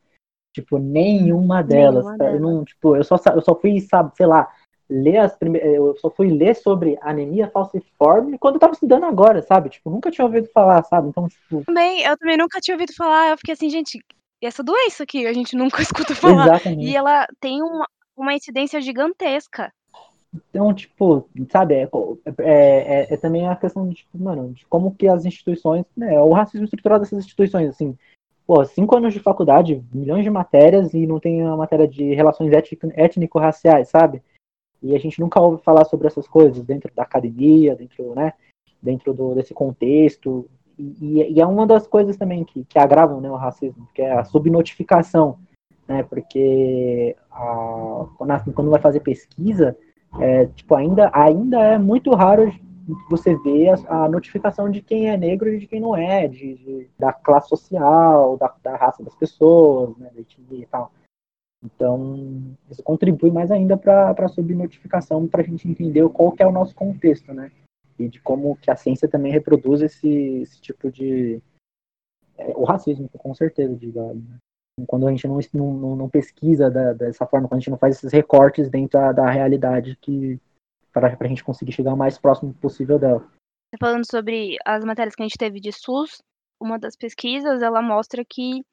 Tipo, nenhuma delas. Nenhuma eu não, tipo, eu só, eu só fui, sabe, sei lá, ler as primeiras. Eu só fui ler sobre anemia falciforme quando eu tava estudando agora, sabe? Tipo, nunca tinha ouvido falar, sabe? Então, tipo. Também, eu também nunca tinha ouvido falar. Eu fiquei assim, gente, essa doença aqui a gente nunca escuta falar. Exatamente. E ela tem uma, uma incidência gigantesca. Então, tipo, sabe, é, é, é, é, também a questão de, tipo, mano, de como que as instituições, né, o racismo estrutural dessas instituições, assim, pô, cinco anos de faculdade, milhões de matérias e não tem a matéria de relações étnico-raciais, sabe? E a gente nunca ouve falar sobre essas coisas dentro da academia, dentro, né, dentro do, desse contexto. E, e, é uma das coisas também que, que agravam né, o racismo, que é a subnotificação, né? Porque a, quando, vai fazer pesquisa, é, tipo, ainda, ainda é muito raro você vê a, a, notificação de quem é negro e de quem não é, de, de da classe social, da, da, raça das pessoas, né, da etnia e tal. Então, isso contribui mais ainda para a subnotificação, para a gente entender qual que é o nosso contexto, né? E de como que a ciência também reproduz esse, esse tipo de... É, o racismo, com certeza, digo, né? quando a gente não, não, não pesquisa da, dessa forma, quando a gente não faz esses recortes dentro da, da realidade que para a gente conseguir chegar o mais próximo possível dela. Falando sobre as matérias que a gente teve de SUS, uma das pesquisas ela mostra que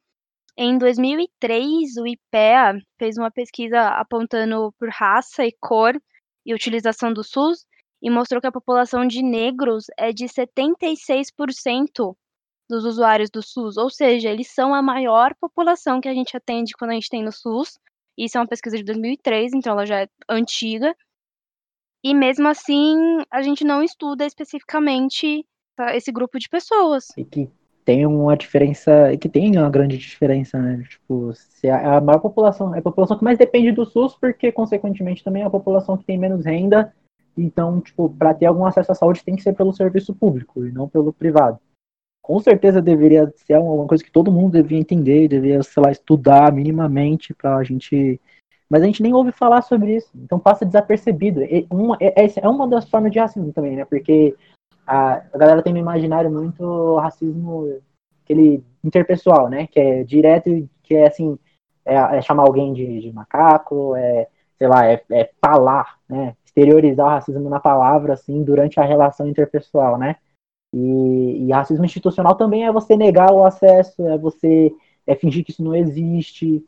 em 2003 o IPEA fez uma pesquisa apontando por raça e cor e utilização do SUS e mostrou que a população de negros é de 76% dos usuários do SUS, ou seja, eles são a maior população que a gente atende quando a gente tem no SUS. Isso é uma pesquisa de 2003, então ela já é antiga. E mesmo assim, a gente não estuda especificamente esse grupo de pessoas. E que tem uma diferença, e que tem uma grande diferença, né? Tipo, se a, a maior população, é a população que mais depende do SUS, porque consequentemente também é a população que tem menos renda. Então, tipo, para ter algum acesso à saúde tem que ser pelo serviço público e não pelo privado com certeza deveria ser uma coisa que todo mundo devia entender, devia, sei lá, estudar minimamente para a gente. Mas a gente nem ouve falar sobre isso, então passa desapercebido. E uma, é, é, é uma das formas de racismo também, né? Porque a, a galera tem no imaginário muito racismo aquele interpessoal, né? Que é direto, que é assim, é, é chamar alguém de, de, macaco, é, sei lá, é, é falar, né? Exteriorizar o racismo na palavra, assim, durante a relação interpessoal, né? E, e, racismo institucional também é você negar o acesso, é você é fingir que isso não existe,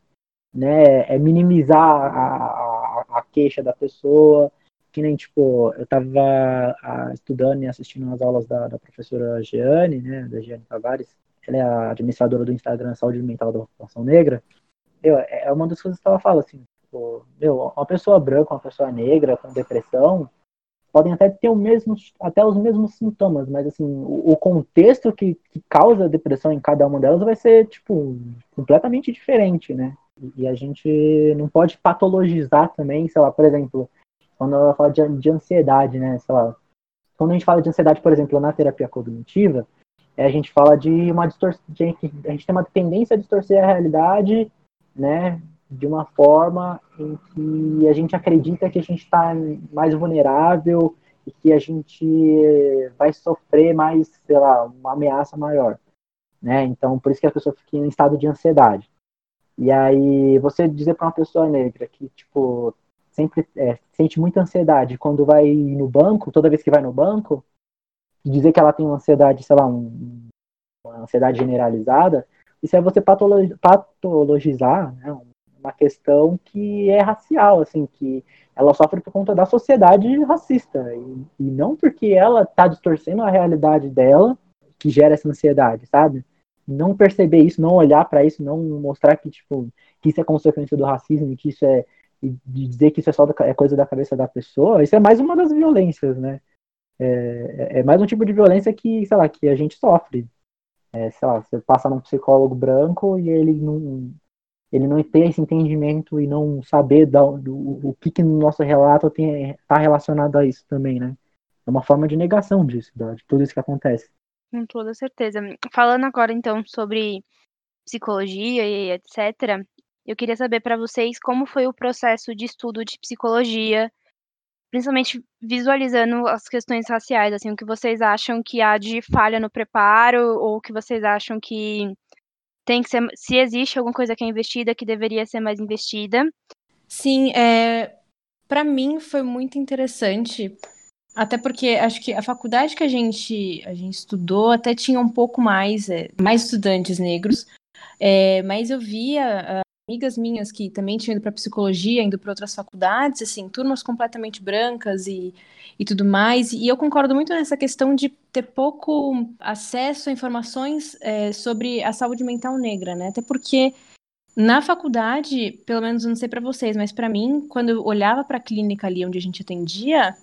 né? É minimizar a, a, a queixa da pessoa. Que nem, tipo, eu estava estudando e assistindo umas aulas da, da professora Jeane, né? Da Jeane Tavares. Ela é a administradora do Instagram Saúde Mental da População Negra. Eu, é uma das coisas que ela fala, assim, tipo, meu, uma pessoa branca, uma pessoa negra com depressão, podem até ter o mesmo, até os mesmos sintomas, mas assim, o, o contexto que, que, causa depressão em cada uma delas vai ser, tipo, completamente diferente, né? E, a gente não pode patologizar também, sei lá, por exemplo, quando ela fala de, de ansiedade, né? Sei lá, quando a gente fala de ansiedade, por exemplo, na terapia cognitiva, é, a gente fala de uma distorção, a gente tem uma tendência a distorcer a realidade, né? de uma forma em que a gente acredita que a gente está mais vulnerável e que a gente vai sofrer mais, sei lá, uma ameaça maior, né? Então, por isso que a pessoa fica em estado de ansiedade. E aí, você dizer para uma pessoa negra que, tipo, sempre é, sente muita ansiedade quando vai no banco, toda vez que vai no banco, dizer que ela tem uma ansiedade, sei lá, um, uma ansiedade generalizada, isso é você patologizar né, uma questão que é racial, assim, que ela sofre por conta da sociedade racista e, e não porque ela está distorcendo a realidade dela que gera essa ansiedade, sabe? Não perceber isso, não olhar para isso, não mostrar que tipo que isso é consequência do racismo, que isso é de dizer que isso é só da, é coisa da cabeça da pessoa, isso é mais uma das violências, né? É, é, é mais um tipo de violência que, sei lá, que a gente sofre. É, sei lá, você passa num psicólogo branco e ele não, ele não ter esse entendimento e não saber da, do, o que, que no nosso relato está relacionado a isso também, né? É uma forma de negação disso, de tudo isso que acontece. Com toda certeza. Falando agora, então, sobre psicologia e etc., eu queria saber para vocês como foi o processo de estudo de psicologia, principalmente visualizando as questões raciais, assim, o que vocês acham que há de falha no preparo, ou o que vocês acham que tem que ser, se existe alguma coisa que é investida que deveria ser mais investida. Sim, é, para mim foi muito interessante, até porque acho que a faculdade que a gente a gente estudou até tinha um pouco mais é, mais estudantes negros, é, mas eu via amigas minhas que também tinham ido para psicologia, indo para outras faculdades, assim, turmas completamente brancas e, e tudo mais. E eu concordo muito nessa questão de ter pouco acesso a informações é, sobre a saúde mental negra, né? Até porque na faculdade, pelo menos não sei para vocês, mas para mim, quando eu olhava para a clínica ali onde a gente atendia,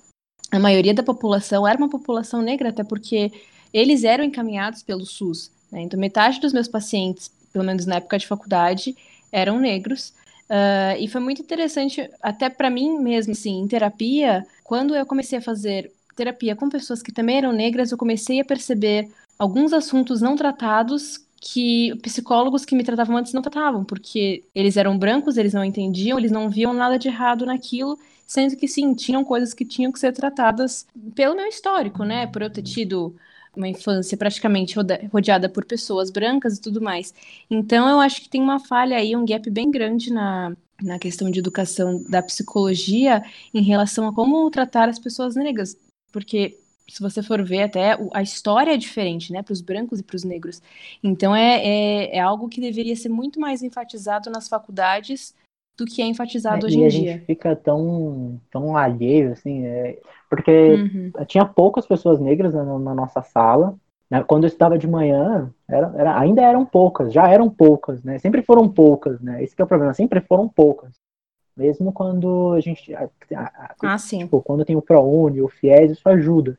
a maioria da população era uma população negra, até porque eles eram encaminhados pelo SUS. Né? Então, metade dos meus pacientes, pelo menos na época de faculdade, eram negros. Uh, e foi muito interessante, até para mim mesmo, assim, em terapia, quando eu comecei a fazer terapia com pessoas que também eram negras, eu comecei a perceber alguns assuntos não tratados que psicólogos que me tratavam antes não tratavam, porque eles eram brancos, eles não entendiam, eles não viam nada de errado naquilo, sendo que sim, tinham coisas que tinham que ser tratadas pelo meu histórico, né? Por eu ter tido uma infância praticamente rodeada por pessoas brancas e tudo mais. Então eu acho que tem uma falha aí, um gap bem grande na, na questão de educação da psicologia em relação a como tratar as pessoas negras, porque se você for ver até a história é diferente, né, para os brancos e para os negros. Então é, é, é, algo que deveria ser muito mais enfatizado nas faculdades do que é enfatizado é, hoje em dia. E a gente fica tão, tão alheio, assim, é, porque uhum. tinha poucas pessoas negras na, na nossa sala. Né, quando eu estudava de manhã, era, era, ainda eram poucas, já eram poucas, né? Sempre foram poucas, né? Esse é o problema, sempre foram poucas. Mesmo quando a gente. A, a, ah, sim. Tipo, quando tem o ProUni, o FIES, isso ajuda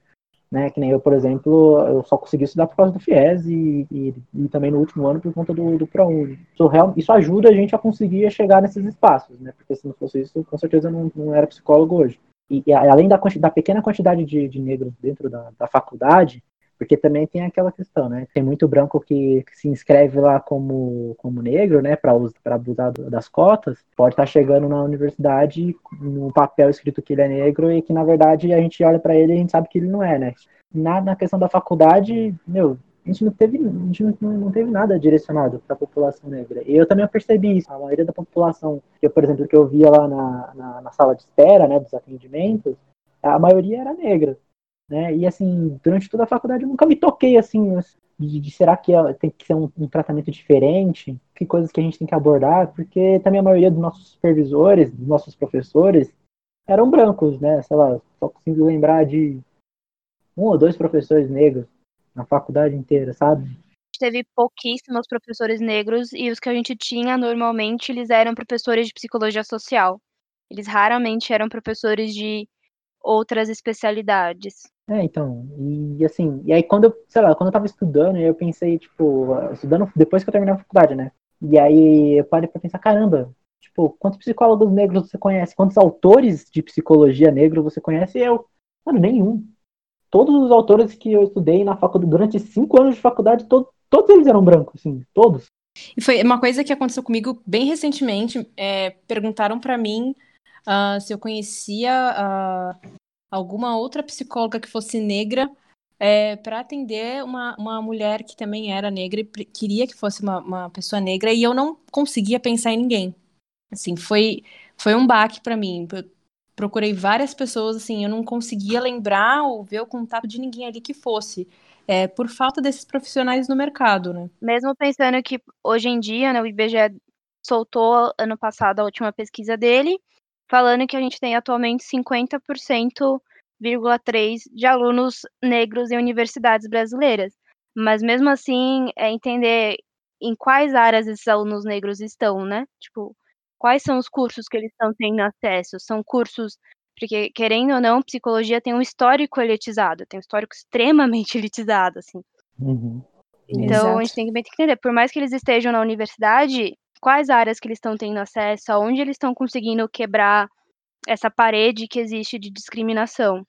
né? Que nem eu, por exemplo, eu só consegui estudar por causa do FIES e, e, e também no último ano por conta do, do ProUni. Isso, isso ajuda a gente a conseguir chegar nesses espaços, né? Porque se não fosse isso, com certeza não, não era psicólogo hoje. E, e além da, da, pequena quantidade de, de negros dentro da, da faculdade, porque também tem aquela questão, né? Tem muito branco que, se inscreve lá como, como negro, né? Para abusar das cotas, pode estar tá chegando na universidade no papel escrito que ele é negro e que na verdade a gente olha para ele e a gente sabe que ele não é, né? Na, na questão da faculdade, meu, a gente não teve, a gente não, não teve nada direcionado para a população negra. E eu também percebi isso. A maioria da população, que eu, por exemplo, que eu via lá na, na, na sala de espera, né, dos atendimentos, a maioria era negra. Né? E assim, durante toda a faculdade eu nunca me toquei assim de, de será que tem que ser um, um, tratamento diferente, que coisas que a gente tem que abordar, porque também a maioria dos nossos supervisores, dos nossos professores, eram brancos, né? Sei lá, só consigo lembrar de um ou dois professores negros na faculdade inteira, sabe? Teve pouquíssimos professores negros e os que a gente tinha normalmente eles eram professores de psicologia social. Eles raramente eram professores de outras especialidades. É, então, e assim, e aí quando eu, sei lá, quando eu tava estudando, eu pensei, tipo, estudando depois que eu terminei a faculdade, né? E aí eu parei pra pensar, caramba, tipo, quantos psicólogos negros você conhece? Quantos autores de psicologia negro você conhece? E eu, mano, nenhum. Todos os autores que eu estudei na faculdade, durante cinco anos de faculdade, to todos eles eram brancos, assim, todos. E foi uma coisa que aconteceu comigo bem recentemente. É, perguntaram para mim uh, se eu conhecia uh, alguma outra psicóloga que fosse negra é, para atender uma, uma mulher que também era negra e queria que fosse uma, uma pessoa negra e eu não conseguia pensar em ninguém. Assim, foi, foi um baque para mim. Eu procurei várias pessoas, assim, eu não conseguia lembrar ou ver o contato de ninguém ali que fosse. É, por falta desses profissionais no mercado, né? Mesmo pensando que hoje em dia, né, o IBGE soltou ano passado a última pesquisa dele, falando que a gente tem atualmente 50,3% de alunos negros em universidades brasileiras. Mas mesmo assim, é entender em quais áreas esses alunos negros estão, né? Tipo, quais são os cursos que eles estão tendo acesso? São cursos porque querendo ou não, psicologia tem um histórico elitizado, tem um histórico extremamente elitizado, assim. Uhum. Então Exato. a gente tem que entender, por mais que eles estejam na universidade, quais áreas que eles estão tendo acesso, aonde eles estão conseguindo quebrar essa parede que existe de discriminação.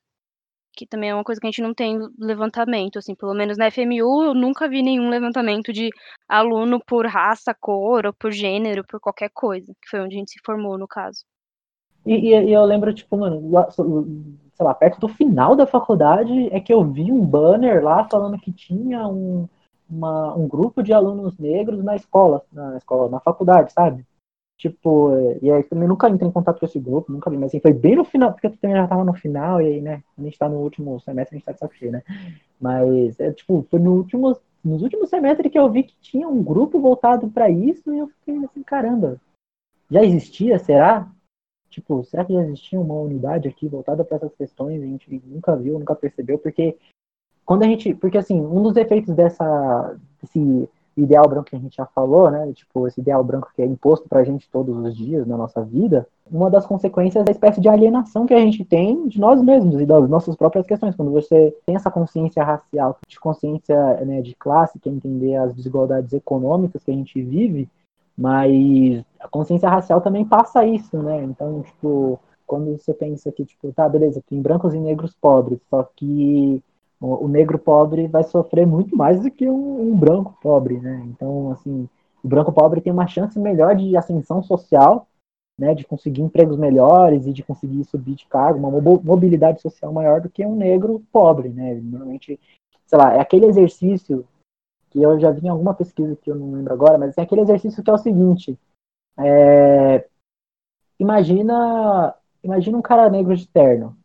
Que também é uma coisa que a gente não tem levantamento, assim, pelo menos na FMU eu nunca vi nenhum levantamento de aluno por raça, cor, ou por gênero, por qualquer coisa, que foi onde a gente se formou no caso. E, e, eu lembro, tipo, mano, lá, sei lá, perto do final da faculdade é que eu vi um banner lá falando que tinha um, uma, um grupo de alunos negros na escola, na escola, na faculdade, sabe? Tipo, e aí também nunca entrei em contato com esse grupo, nunca vi, mas assim, foi bem no final, porque eu também já tava no final, e aí, né, a gente tá no último semestre, a gente tá de saco cheio, né? Mas, é, tipo, foi no último, nos últimos semestres que eu vi que tinha um grupo voltado para isso, e eu fiquei assim, caramba, já existia, será? Tipo, será que já existia uma unidade aqui voltada para essas questões? A gente nunca viu, nunca percebeu, porque quando a gente. Porque assim, um dos efeitos dessa, desse ideal branco que a gente já falou, né? Tipo, esse ideal branco que é imposto pra gente todos os dias na nossa vida, uma das consequências é a espécie de alienação que a gente tem de nós mesmos e das nossas próprias questões. Quando você tem essa consciência racial, de consciência né, de classe, que é entender as desigualdades econômicas que a gente vive, mas a consciência racial também passa isso, né? Então, tipo, quando você pensa que, tipo, tá, beleza, tem brancos e negros pobres, só que o, o negro pobre vai sofrer muito mais do que um, um, branco pobre, né? Então, assim, o branco pobre tem uma chance melhor de ascensão social, né, de conseguir empregos melhores e de conseguir subir de cargo, uma mobilidade social maior do que um negro pobre, né? Normalmente, sei lá, é aquele exercício que eu já vi em alguma pesquisa que eu não lembro agora, mas é aquele exercício que é o seguinte: é, imagina, imagina um cara negro de terno,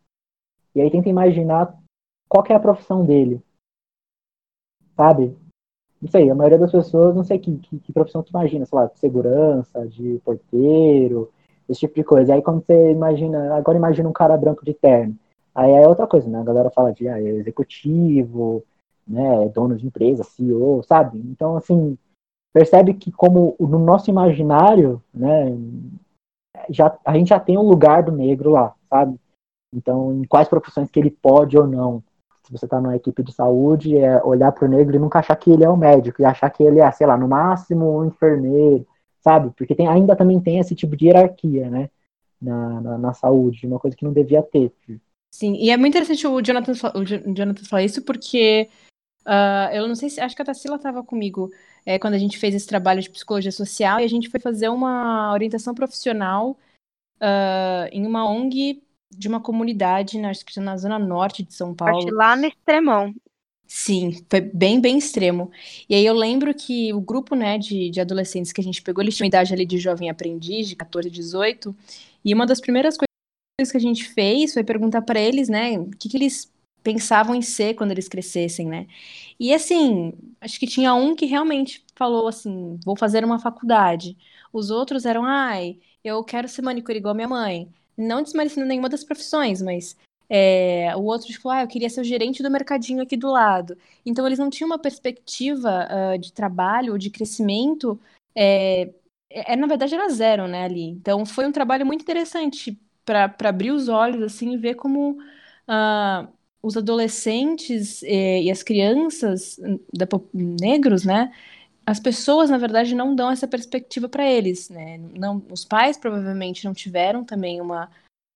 e aí tenta imaginar qual é a profissão dele, sabe? Não sei, a maioria das pessoas não sei que, que, que profissão tu imagina, sei lá, de segurança, de porteiro, esse tipo de coisa. Aí quando você imagina, agora imagina um cara branco de terno. Aí é outra coisa, né? A galera fala de ah, é executivo, né, dono de empresa, CEO, sabe? Então, assim, percebe que como no nosso imaginário, né, já, a gente já tem um lugar do negro lá, sabe? Então, em quais profissões que ele pode ou não. Se você está numa equipe de saúde, é olhar para o negro e nunca achar que ele é um médico, e achar que ele é, sei lá, no máximo um enfermeiro, sabe? Porque tem, ainda também tem esse tipo de hierarquia, né? Na, na, na, saúde, uma coisa que não devia ter. Sim, e é muito interessante o Jonathan, o Jonathan falar isso, porque uh, eu não sei se. Acho que a Tassila estava comigo é, quando a gente fez esse trabalho de psicologia social e a gente foi fazer uma orientação profissional uh, em uma ONG de uma comunidade, na, acho que na zona norte de São Paulo. Acho lá no extremão. Sim, foi bem, bem extremo. E aí eu lembro que o grupo, né, de, de adolescentes que a gente pegou, eles tinham idade ali de jovem aprendiz, de 14, 18, e uma das primeiras coisas que a gente fez foi perguntar para eles, né, o que, que eles pensavam em ser quando eles crescessem, né? E assim, acho que tinha um que realmente falou assim, vou fazer uma faculdade. Os outros eram, ai, eu quero ser manicure igual minha mãe. Não desmerecendo nenhuma das profissões, mas é, o outro falou, ah, eu queria ser o gerente do mercadinho aqui do lado. Então, eles não tinham uma perspectiva uh, de trabalho ou de crescimento. É, é, na verdade, era zero, né, ali. Então, foi um trabalho muito interessante para abrir os olhos, assim, e ver como uh, os adolescentes e, e as crianças da, negros, né, as pessoas, na verdade, não dão essa perspectiva para eles, né? Não, os pais provavelmente não tiveram também uma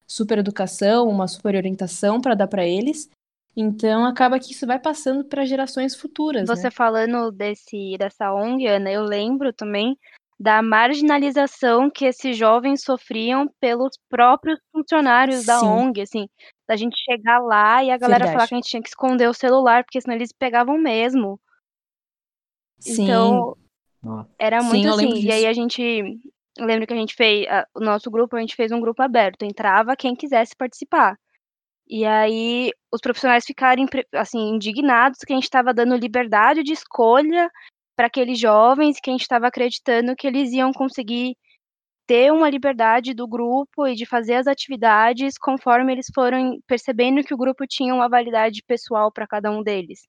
super educação, uma super orientação para dar para eles. Então acaba que isso vai passando para gerações futuras. Você né? falando desse dessa ONG, Ana, eu lembro também da marginalização que esses jovens sofriam pelos próprios funcionários Sim. da ONG, assim, da gente chegar lá e a galera Verdade. falar que a gente tinha que esconder o celular, porque senão eles pegavam mesmo. Sim. Então, era muito Sim, assim. E aí a gente eu lembro que a gente fez, a, o nosso grupo, a gente fez um grupo aberto, entrava quem quisesse participar. E aí os profissionais ficaram assim indignados que a gente estava dando liberdade de escolha para aqueles jovens, que a gente estava acreditando que eles iam conseguir ter uma liberdade do grupo e de fazer as atividades conforme eles foram percebendo que o grupo tinha uma validade pessoal para cada um deles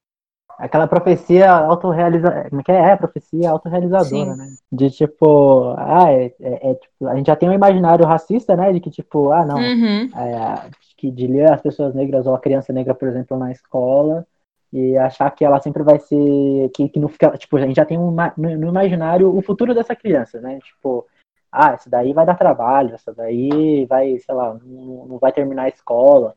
aquela profecia autorrealizadora. Como é que é? É, profecia autorrealizadora, Sim. né? De tipo, ah, é, é, é, tipo, a gente já tem um imaginário racista, né? De que, tipo, ah, não, uhum. é, que de ler as pessoas negras ou a criança negra, por exemplo, na escola e achar que ela sempre vai ser. que, que não fica. Tipo, a gente já tem um, no, no imaginário o futuro dessa criança, né? Tipo, ah, essa daí vai dar trabalho, essa daí vai, sei lá, não, não vai terminar a escola.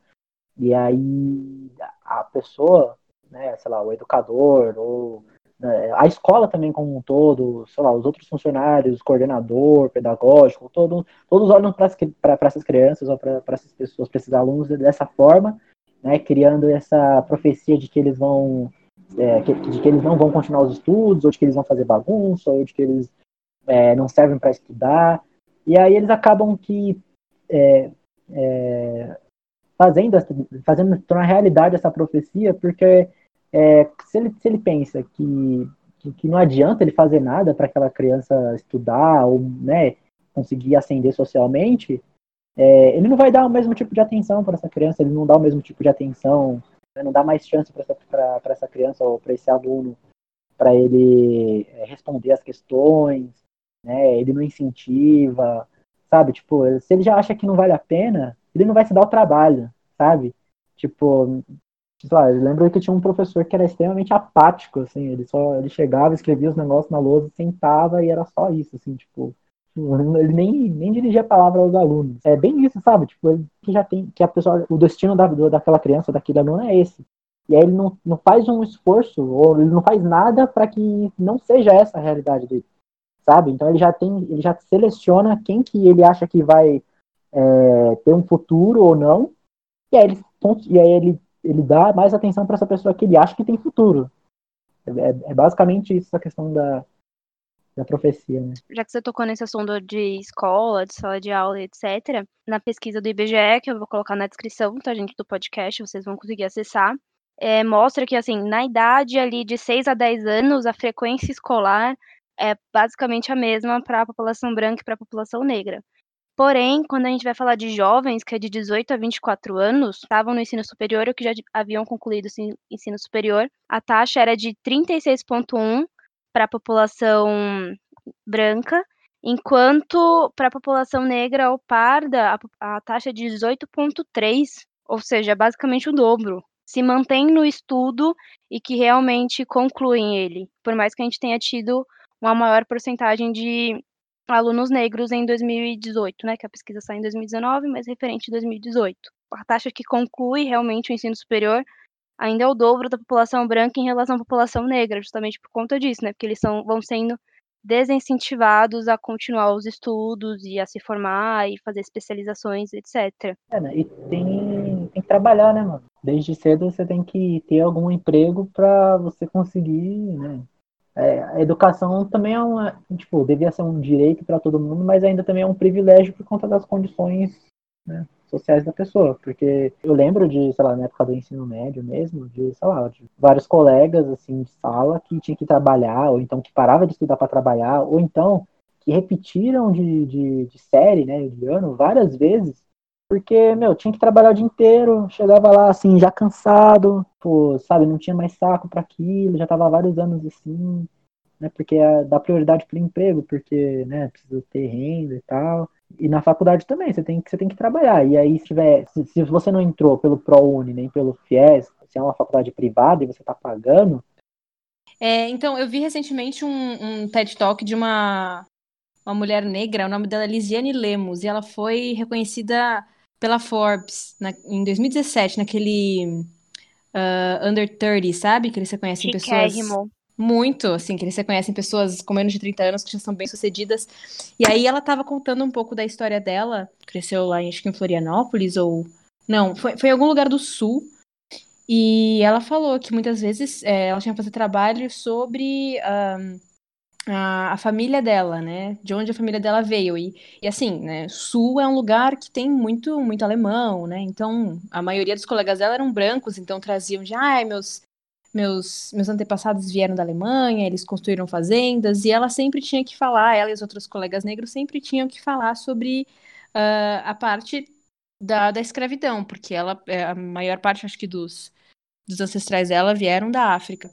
E aí a pessoa né, sei lá, o educador, ou né, a escola também como um todo, sei lá, os outros funcionários, coordenador, pedagógico, todo, todos olham para essas crianças ou para essas pessoas, para esses alunos dessa forma, né, criando essa profecia de que eles vão, é, que, de que eles não vão continuar os estudos, ou de que eles vão fazer bagunça, ou de que eles é, não servem para estudar, e aí eles acabam que é, é, fazendo, fazendo tornar realidade essa profecia, porque é, se, ele, se ele pensa que, que, que não adianta ele fazer nada para aquela criança estudar ou né, conseguir ascender socialmente, é, ele não vai dar o mesmo tipo de atenção para essa criança, ele não dá o mesmo tipo de atenção, né, não dá mais chance para essa, essa criança ou para esse aluno para ele é, responder as questões, né, ele não incentiva, sabe? Tipo, se ele já acha que não vale a pena, ele não vai se dar o trabalho, sabe? Tipo, sei lá, eu lembro que tinha um professor que era extremamente apático, assim, ele só ele chegava, escrevia os negócios na lousa, sentava e era só isso, assim, tipo, Tipo, ele nem, nem dirigia a palavra aos alunos. É bem isso, sabe? Tipo, que já tem, que a pessoa, o destino da, daquela criança, daquele aluno é esse. E aí ele não, não faz um esforço, ou ele não faz nada para que não seja essa a realidade dele. Sabe? Então ele já tem, ele já seleciona quem que ele acha que vai é, ter um futuro ou não. E aí ele, e aí ele, ele dá mais atenção para essa pessoa que ele acha que tem futuro. É, é basicamente isso a questão da, da profecia, né? Já que você tocou nesse assunto de escola, de sala de aula, etc., na pesquisa do IBGE, que eu vou colocar na descrição, tá, gente, do podcast, vocês vão conseguir acessar, é, mostra que, assim, na idade ali de 6 a 10 anos, a frequência escolar é basicamente a mesma para a população branca e para a população negra. Porém, quando a gente vai falar de jovens, que é de 18 a 24 anos, estavam no ensino superior ou que já haviam concluído o ensino superior, a taxa era de 36,1 para a população branca, enquanto para a população negra ou parda, a, a taxa é de 18,3, ou seja, basicamente o dobro se mantém no estudo e que realmente concluem ele, por mais que a gente tenha tido uma maior porcentagem de alunos negros em 2018, né, que a pesquisa sai em 2019, mas referente a 2018. A taxa que conclui realmente o ensino superior ainda é o dobro da população branca em relação à população negra, justamente por conta disso, né, porque eles são, vão sendo desincentivados a continuar os estudos e a se formar e fazer especializações, etc. É, né? E tem, tem que trabalhar, né, mano? Desde cedo você tem que ter algum emprego para você conseguir, né? É, a educação também é uma, tipo, devia ser um direito para todo mundo, mas ainda também é um privilégio por conta das condições né, sociais da pessoa. Porque eu lembro de, sei lá, na época do ensino médio mesmo, de, sei lá, de vários colegas, assim, de sala que tinham que trabalhar, ou então que parava de estudar para trabalhar, ou então que repetiram de, de, de série, né, de ano, várias vezes, porque, meu, tinha que trabalhar o dia inteiro, chegava lá, assim, já cansado, pô, sabe, não tinha mais saco para aquilo, já tava há vários anos assim, né, porque é, dá prioridade pro emprego, porque, né, precisa ter renda e tal. E na faculdade também, você tem, você tem que trabalhar. E aí, se, tiver, se, se você não entrou pelo ProUni nem pelo FIES, se é uma faculdade privada e você está pagando. É, então, eu vi recentemente um, um TED Talk de uma, uma mulher negra, o nome dela é Lisiane Lemos, e ela foi reconhecida pela Forbes na, em 2017, naquele uh, Under 30, sabe? Que eles reconhecem pessoas. Muito, assim, que eles reconhecem pessoas com menos de 30 anos que já são bem-sucedidas. E aí ela estava contando um pouco da história dela. Cresceu lá, acho que em Florianópolis, ou. Não, foi, foi em algum lugar do sul. E ela falou que muitas vezes é, ela tinha que fazer trabalho sobre um, a, a, família dela, né? De onde a família dela veio. E, e assim, né? Sul é um lugar que tem muito, muito alemão, né? Então, a maioria dos colegas dela eram brancos, então traziam de, ai, meus meus, meus antepassados vieram da Alemanha, eles construíram fazendas, e ela sempre tinha que falar, ela e os outros colegas negros sempre tinham que falar sobre uh, a parte da, da escravidão, porque ela, é, a maior parte, acho que, dos, dos ancestrais dela vieram da África.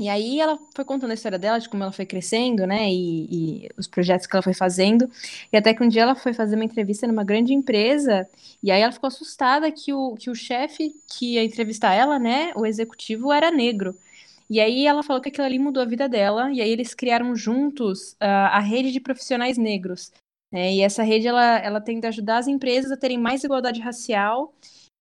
E aí ela foi contando a história dela, de como ela foi crescendo, né, e, e, os projetos que ela foi fazendo, e até que um dia ela foi fazer uma entrevista numa grande empresa, e aí ela ficou assustada que o, que o chefe que ia entrevistar ela, né, o executivo, era negro. E aí ela falou que aquilo ali mudou a vida dela, e aí eles criaram juntos uh, a rede de profissionais negros. Né, e essa rede, ela, ela tenta ajudar as empresas a terem mais igualdade racial,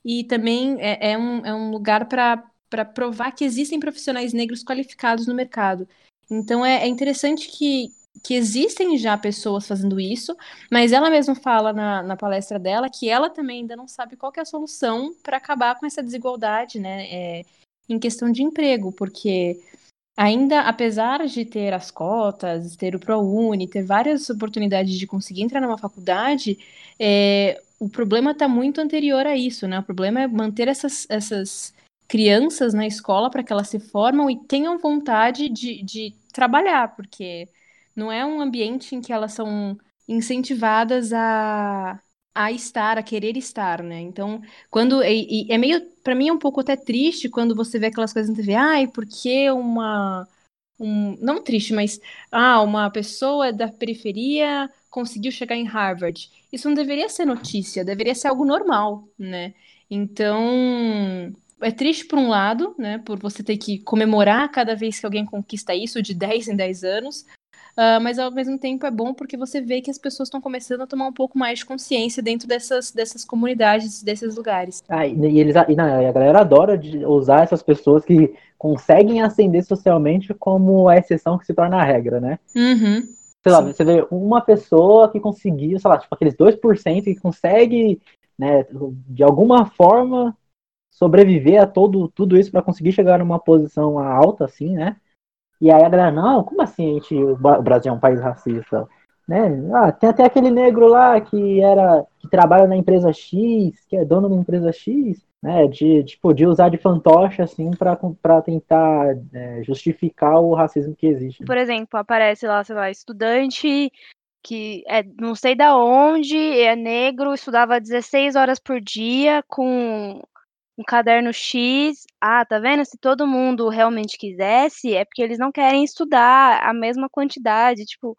e também é, é um, é um lugar para para provar que existem profissionais negros qualificados no mercado. Então é, é, interessante que, que existem já pessoas fazendo isso, mas ela mesma fala na, na palestra dela que ela também ainda não sabe qual é a solução para acabar com essa desigualdade, né, é, em questão de emprego, porque ainda, apesar de ter as cotas, ter o ProUni, ter várias oportunidades de conseguir entrar numa faculdade, é, o problema está muito anterior a isso, né? O problema é manter essas, essas crianças na escola para que elas se formam e tenham vontade de, de trabalhar, porque não é um ambiente em que elas são incentivadas a, a estar, a querer estar, né? Então, quando e, e é meio, para mim é um pouco até triste quando você vê aquelas coisas na TV, ai, porque uma um, não triste, mas ah, uma pessoa da periferia conseguiu chegar em Harvard. Isso não deveria ser notícia, deveria ser algo normal, né? Então, é triste por um lado, né, por você ter que comemorar cada vez que alguém conquista isso de 10 em 10 anos, uh, mas ao mesmo tempo é bom porque você vê que as pessoas estão começando a tomar um pouco mais de consciência dentro dessas, dessas comunidades, desses lugares. Ah, e, eles, e, não, a galera adora de usar essas pessoas que conseguem ascender socialmente como a exceção que se torna a regra, né? Uhum. Sei lá, Sim. você vê uma pessoa que conseguiu, sei lá, tipo aqueles 2% que consegue, né, de alguma forma sobreviver a todo, tudo isso para conseguir chegar numa posição alta, assim, né? E aí a galera, não, como assim a gente, o Brasil é um país racista? Né? Ah, tem até aquele negro lá que era que trabalha na empresa X, que é dono da empresa X, né? De, tipo, de usar de fantoche assim para tentar é, justificar o racismo que existe. Por exemplo, aparece lá, sei lá, estudante que é não sei da onde, é negro, estudava 16 horas por dia com um caderno X. Ah, tá vendo? Se todo mundo realmente quisesse, é porque eles não querem estudar a mesma quantidade. Tipo,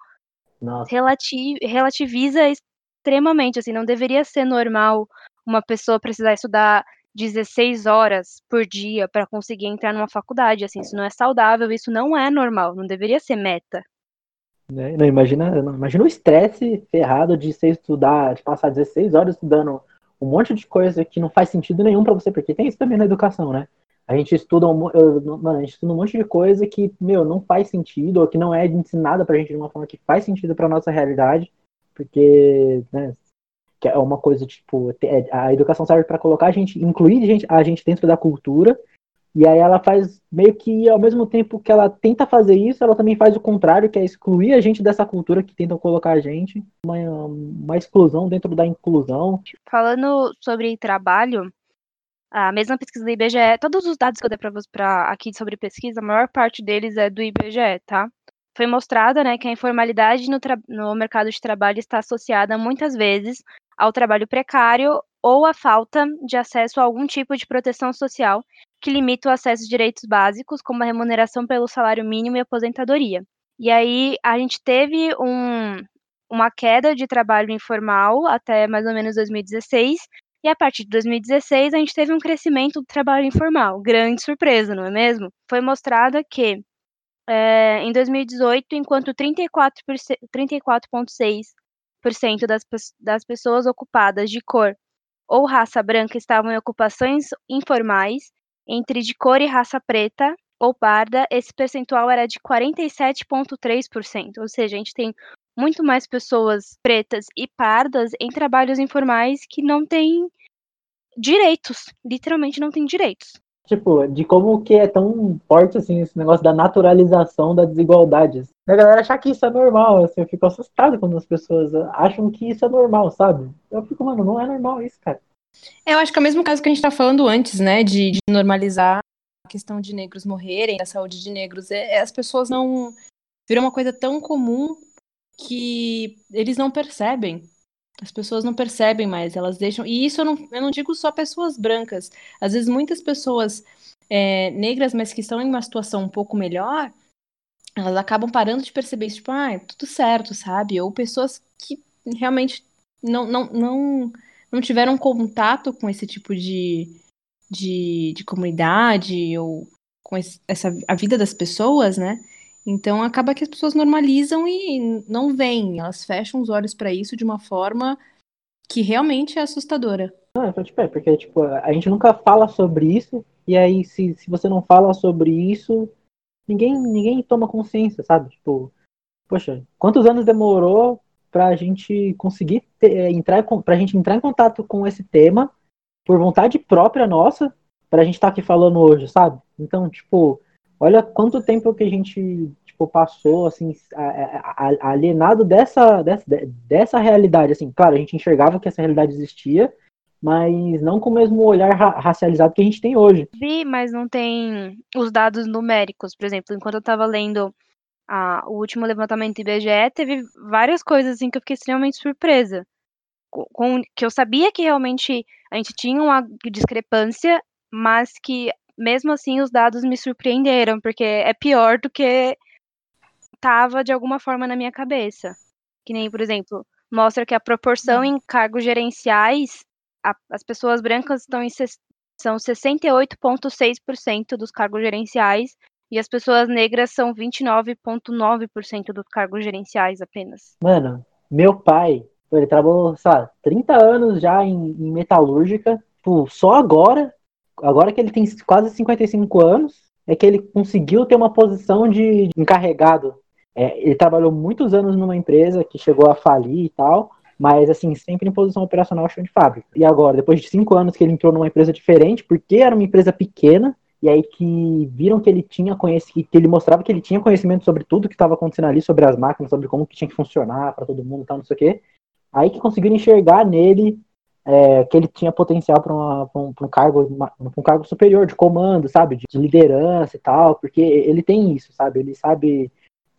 relati relativiza extremamente. Assim, não deveria ser normal uma pessoa precisar estudar 16 horas por dia para conseguir entrar numa faculdade. Assim, isso não é saudável, isso não é normal, não deveria ser meta. Né? Não, imagina, não, imagina o estresse ferrado de você estudar, de passar 16 horas estudando um monte de coisa que não faz sentido nenhum para você, porque tem isso também na educação, né? A gente estuda um, eu, mano, a gente estuda um monte de coisa que, meu, não faz sentido, ou que não é ensinada pra gente de uma forma que faz sentido pra nossa realidade, porque, né, que é uma coisa, tipo, é, a educação serve para colocar a gente, incluir a gente, a gente dentro da cultura, e aí ela faz meio que ao mesmo tempo que ela tenta fazer isso, ela também faz o contrário, que é excluir a gente dessa cultura que tentam colocar a gente, uma, uma exclusão dentro da inclusão. Falando sobre trabalho, a mesma pesquisa do IBGE, todos os dados que eu dei para aqui sobre pesquisa, a maior parte deles é do IBGE, tá? Foi mostrada, né, que a informalidade no, no mercado de trabalho está associada muitas vezes ao trabalho precário ou à falta de acesso a algum tipo de proteção social que limita o acesso a direitos básicos, como a remuneração pelo salário mínimo e aposentadoria. E aí a gente teve um, uma queda de trabalho informal até mais ou menos 2016, e a partir de 2016 a gente teve um crescimento do trabalho informal. Grande surpresa, não é mesmo? Foi mostrada que é, em 2018, enquanto 34,6% 34 das, das pessoas ocupadas de cor ou raça branca estavam em ocupações informais, entre de cor e raça preta ou parda, esse percentual era de 47,3%. Ou seja, a gente tem muito mais pessoas pretas e pardas em trabalhos informais que não têm direitos. Literalmente não têm direitos. Tipo, de como que é tão forte assim esse negócio da naturalização da desigualdade. A galera achar que isso é normal, assim, eu fico assustado quando as pessoas acham que isso é normal, sabe? Eu fico, mano, não é normal isso, cara. Eu acho que é o mesmo caso que a gente tá falando antes, né? De, de normalizar a questão de negros morrerem, a saúde de negros. É, é, as pessoas não. Virou uma coisa tão comum que eles não percebem. As pessoas não percebem mais, elas deixam. E isso eu não, eu não digo só pessoas brancas. Às vezes, muitas pessoas é, negras, mas que estão em uma situação um pouco melhor, elas acabam parando de perceber isso, tipo, ah, é tudo certo, sabe? Ou pessoas que realmente não, não, não não tiveram contato com esse tipo de, de, de comunidade ou com esse, essa, a vida das pessoas, né? Então acaba que as pessoas normalizam e não veem, elas fecham os olhos para isso de uma forma que realmente é assustadora. Não, é, tipo, é porque tipo, a gente nunca fala sobre isso, e aí se, se você não fala sobre isso, ninguém, ninguém toma consciência, sabe? Tipo, poxa, quantos anos demorou para a gente conseguir ter, é, entrar, para a gente entrar em contato com esse tema por vontade própria nossa, para a gente estar tá aqui falando hoje, sabe? Então, tipo, olha quanto tempo que a gente tipo, passou assim alienado dessa, dessa dessa realidade, assim, claro, a gente enxergava que essa realidade existia, mas não com o mesmo olhar ra racializado que a gente tem hoje. Vi, mas não tem os dados numéricos, por exemplo, enquanto eu estava lendo a, o último levantamento do IBGE, teve várias coisas assim que eu fiquei extremamente surpresa. Com, com, que eu sabia que realmente a gente tinha uma discrepância, mas que mesmo assim os dados me surpreenderam, porque é pior do que estava de alguma forma na minha cabeça. Que nem, por exemplo, mostra que a proporção em cargos gerenciais, a, as pessoas brancas estão em são 68,6% dos cargos gerenciais E as pessoas negras são 29,9% dos cargos gerenciais apenas. Mano, meu pai, ele trabalhou, sabe, 30 anos já em, em metalúrgica, pô, só agora, agora que ele tem quase 55 anos, é que ele conseguiu ter uma posição de encarregado. É, ele trabalhou muitos anos numa empresa que chegou a falir e tal, mas assim, sempre em posição operacional chão de fábrica. E agora, depois de cinco anos que ele entrou numa empresa diferente, porque era uma empresa pequena, e aí que viram que ele tinha conhecimento, que ele mostrava que ele tinha conhecimento sobre tudo que estava acontecendo ali, sobre as máquinas, sobre como que tinha que funcionar para todo mundo e tal, não sei o quê. Aí que conseguiram enxergar nele é, que ele tinha potencial para um, um, cargo, um cargo superior de comando, sabe, de, de, liderança e tal, porque ele tem isso, sabe, ele sabe,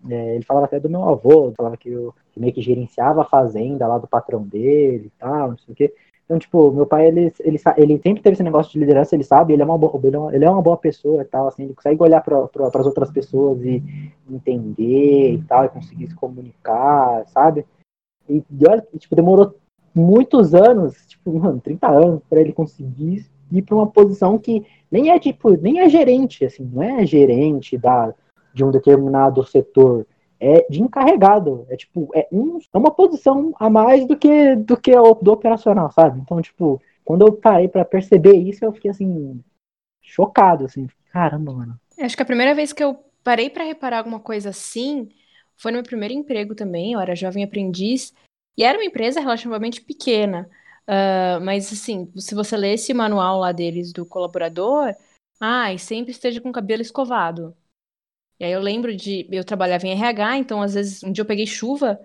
é, ele falava até do meu avô, falava que eu meio que gerenciava a fazenda lá do patrão dele e tal, não sei o quê. Então, tipo, meu pai, ele, ele, ele sempre teve esse negócio de liderança, ele sabe, ele é uma, boa, ele é uma boa pessoa e tal, assim, ele consegue olhar para as outras pessoas e entender e tal, e conseguir se comunicar, sabe? E, e olha, tipo, demorou muitos anos, tipo, mano, 30 anos, para ele conseguir ir para uma posição que nem é, tipo, nem é gerente, assim, não é gerente da, de um determinado setor, é de encarregado. É tipo, é, um, é uma posição a mais do que do que do operacional, sabe? Então, tipo, quando eu parei para perceber isso, eu fiquei assim chocado, assim, caramba, mano. Acho que a primeira vez que eu parei para reparar alguma coisa assim foi no meu primeiro emprego também. Eu era jovem aprendiz e era uma empresa relativamente pequena. Uh, mas assim, se você lê esse manual lá deles do colaborador, ai, ah, sempre esteja com o cabelo escovado. E aí eu lembro de. Eu trabalhava em RH, então às vezes um dia eu peguei chuva,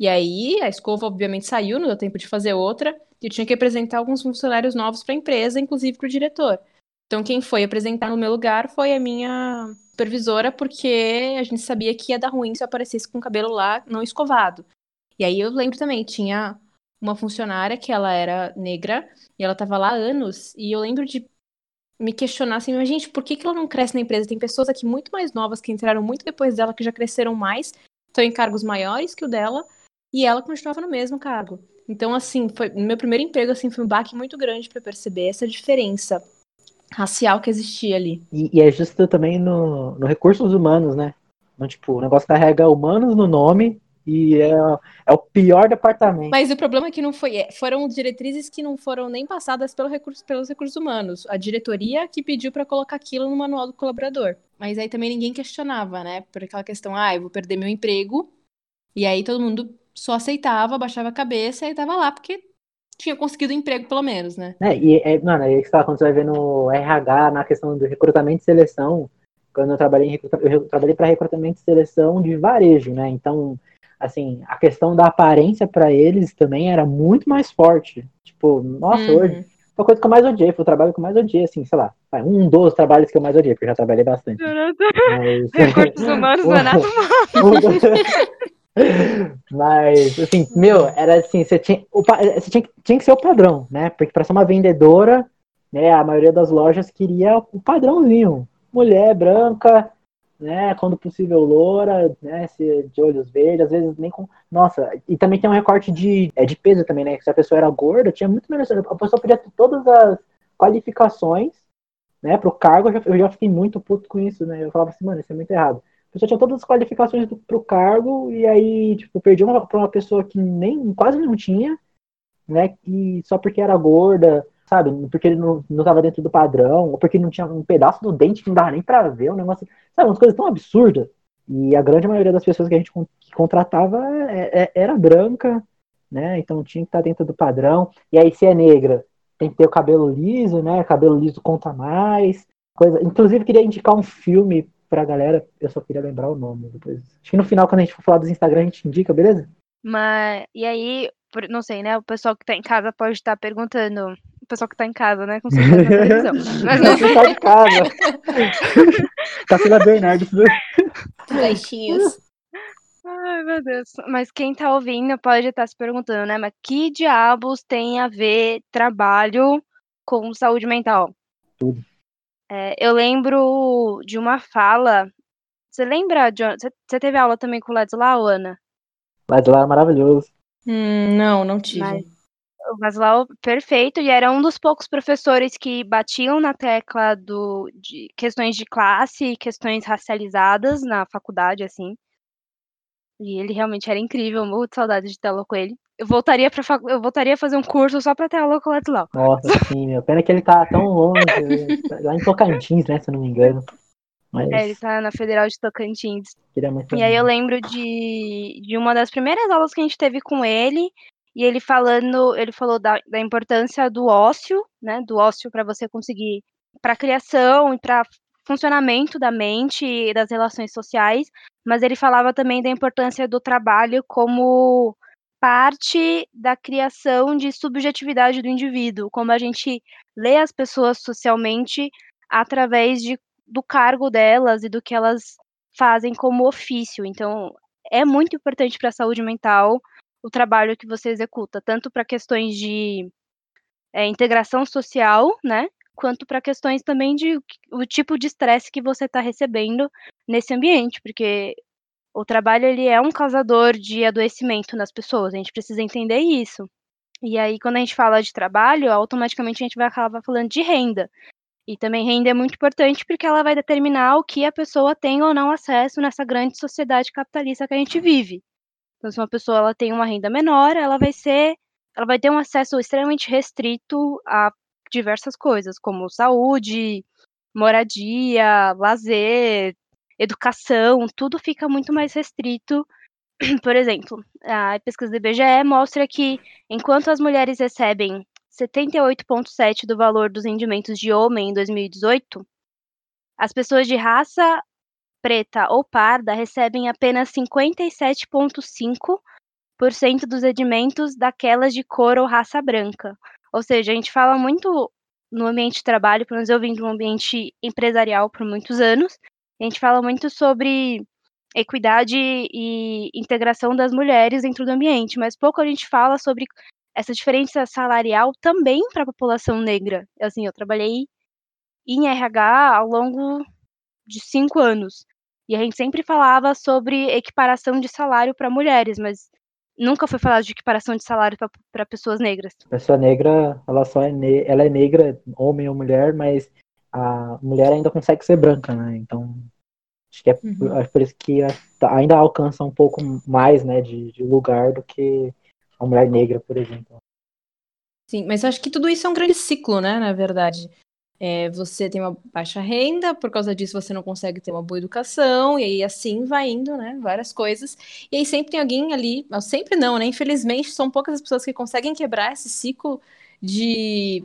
e aí a escova obviamente saiu, não deu tempo de fazer outra, e eu tinha que apresentar alguns funcionários novos para a empresa, inclusive para o diretor. Então quem foi apresentar no meu lugar foi a minha supervisora, porque a gente sabia que ia dar ruim se eu aparecesse com o cabelo lá não escovado. E aí eu lembro também, tinha uma funcionária que ela era negra, e ela estava lá há anos, e eu lembro de me questionar assim, mas gente, por que, que ela não cresce na empresa? Tem pessoas aqui muito mais novas que entraram muito depois dela, que já cresceram mais, estão em cargos maiores que o dela, e ela continuava no mesmo cargo. Então, assim, foi meu primeiro emprego assim foi um baque muito grande para perceber essa diferença racial que existia ali. E, e é justo também no, no recursos humanos, né? Então, tipo, o negócio carrega humanos no nome e é, é o pior departamento. Mas o problema é que não foi. É, foram diretrizes que não foram nem passadas pelo recurso, pelos recursos humanos. A diretoria que pediu para colocar aquilo no manual do colaborador. Mas aí também ninguém questionava, né? Por aquela questão, ah, eu vou perder meu emprego. E aí todo mundo só aceitava, baixava a cabeça e tava lá, porque tinha conseguido emprego, pelo menos, né? É, e, é, mano, é isso que quando você vai ver no RH, na questão do recrutamento e seleção, quando eu trabalhei em eu trabalhei para recrutamento e seleção de varejo, né? Então, assim, a questão da aparência para eles também era muito mais forte. Tipo, nossa, uhum. hoje, uma coisa que eu mais odiei, foi o trabalho que eu mais odiei, assim, sei lá, um dos trabalhos que eu mais odiei, porque eu já trabalhei bastante. Mas... Recursos humanos é Mas, assim, meu, era assim, você tinha, você tinha, tinha que ser o padrão, né? Porque para ser uma vendedora, né, a maioria das lojas queria o padrãozinho. Mulher branca, né? Quando possível loura, né? Se de olhos verdes, às vezes nem com. Nossa, e também tem um recorte de, é, de peso também, né? Se a pessoa era gorda, tinha muito menos. A pessoa podia ter todas as qualificações, né? Pro cargo, eu já, eu já fiquei muito puto com isso, né? Eu falava assim, mano, isso é muito errado. A pessoa tinha todas as qualificações do, pro cargo, e aí, tipo, perdi uma, pra uma pessoa que nem quase não tinha, né? E só porque era gorda, sabe? Porque ele não, não tava dentro do padrão, ou porque não tinha um pedaço do dente que não dava nem pra ver, um negócio, sabe? Umas coisas tão absurdas. E a grande maioria das pessoas que a gente contratava é, é, era branca, né? Então tinha que estar dentro do padrão. E aí, se é negra, tem que ter o cabelo liso, né? Cabelo liso conta mais. Coisa... Inclusive, queria indicar um filme pra galera, eu só queria lembrar o nome depois. Acho que no final, quando a gente for falar dos Instagram, a gente indica, beleza? Mas, e aí, não sei, né? O pessoal que tá em casa pode estar perguntando o pessoal que tá em casa, né? Com certeza na televisão. Mas não. Você tá em casa. Capila tá Bernardo. Baixinhos. Ai, meu Deus. Mas quem tá ouvindo pode estar se perguntando, né? Mas que diabos tem a ver trabalho com saúde mental? Tudo. É, eu lembro de uma fala. Você lembra, John? Você teve aula também com o Ladislau, Ana? Ladislau é maravilhoso. Hum, não, não tive. Mas o Maslow, perfeito, e era um dos poucos professores que batiam na tecla do, de questões de classe e questões racializadas na faculdade, assim. E ele realmente era incrível, morro de saudade de ter aula com ele. Eu voltaria, pra, eu voltaria a fazer um curso só pra ter aula com o Ladislau. Nossa, sim, meu. Pena que ele tá tão longe, lá em Tocantins, né, se eu não me engano. Mas... É, ele tá na Federal de Tocantins. Muito e aí eu lembro de, de uma das primeiras aulas que a gente teve com ele, e ele falando, ele falou da, da importância do ócio, né, do ócio para você conseguir, para criação e para funcionamento da mente e das relações sociais, mas ele falava também da importância do trabalho como parte da criação de subjetividade do indivíduo, como a gente lê as pessoas socialmente através de, do cargo delas e do que elas fazem como ofício. Então, é muito importante para a saúde mental o trabalho que você executa, tanto para questões de é, integração social, né, quanto para questões também de o tipo de estresse que você está recebendo nesse ambiente, porque o trabalho ele é um causador de adoecimento nas pessoas, a gente precisa entender isso. E aí, quando a gente fala de trabalho, automaticamente a gente vai acabar falando de renda. E também renda é muito importante porque ela vai determinar o que a pessoa tem ou não acesso nessa grande sociedade capitalista que a gente vive. Então, se uma pessoa ela tem uma renda menor, ela vai ser, ela vai ter um acesso extremamente restrito a diversas coisas, como saúde, moradia, lazer, educação, tudo fica muito mais restrito. Por exemplo, a pesquisa do IBGE mostra que enquanto as mulheres recebem 78,7% do valor dos rendimentos de homem em 2018, as pessoas de raça preta ou parda recebem apenas 57,5% dos rendimentos daquelas de cor ou raça branca. Ou seja, a gente fala muito no ambiente de trabalho, pelo menos eu vim de um ambiente empresarial por muitos anos, a gente fala muito sobre equidade e integração das mulheres dentro do ambiente, mas pouco a gente fala sobre essa diferença salarial também para a população negra. Assim, eu trabalhei em RH ao longo de cinco anos. E a gente sempre falava sobre equiparação de salário para mulheres, mas nunca foi falado de equiparação de salário para pessoas negras. A pessoa negra, ela só é, ne ela é negra, homem ou mulher, mas a mulher ainda consegue ser branca, né? Então, acho que é, uhum. por, é por isso que ainda alcança um pouco mais, né, de, de lugar do que a mulher negra, por exemplo. Sim, mas acho que tudo isso é um grande ciclo, né, na verdade. É, você tem uma baixa renda, por causa disso você não consegue ter uma boa educação, e aí assim vai indo, né? Várias coisas. E aí sempre tem alguém ali, sempre não, né? Infelizmente, são poucas as pessoas que conseguem quebrar esse ciclo de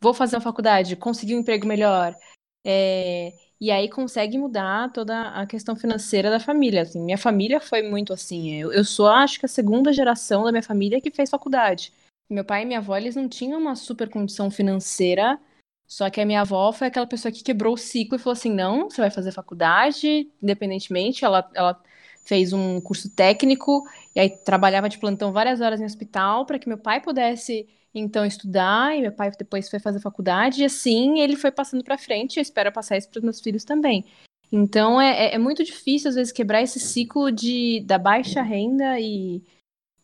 vou fazer uma faculdade, conseguir um emprego melhor. É, e aí consegue mudar toda a questão financeira da família. Assim, minha família foi muito assim. Eu, eu sou, acho que, a segunda geração da minha família que fez faculdade. Meu pai e minha avó, eles não tinham uma super condição financeira só que a minha avó foi aquela pessoa que quebrou o ciclo e falou assim: não, você vai fazer faculdade, independentemente. Ela, ela fez um curso técnico e aí trabalhava de plantão várias horas em hospital para que meu pai pudesse então estudar e meu pai depois foi fazer faculdade e assim ele foi passando para frente. Eu espero passar isso para os meus filhos também. Então é, é, é muito difícil às vezes quebrar esse ciclo de da baixa renda e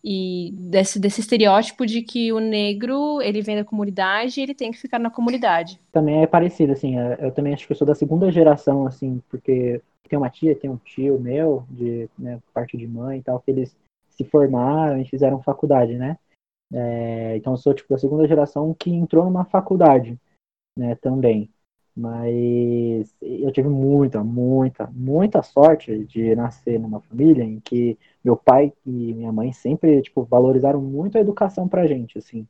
e desse, desse estereótipo de que o negro ele vem da comunidade e ele tem que ficar na comunidade. Também é parecido, assim, eu também acho que eu sou da segunda geração, assim, porque tem uma tia, tem um tio meu, de né, parte de mãe e tal, que eles se formaram e fizeram faculdade, né? É, então eu sou tipo da segunda geração que entrou numa faculdade, né, também. Mas eu tive muita, muita, muita sorte de nascer numa família em que meu pai e minha mãe sempre, tipo, valorizaram muito a educação pra gente, assim.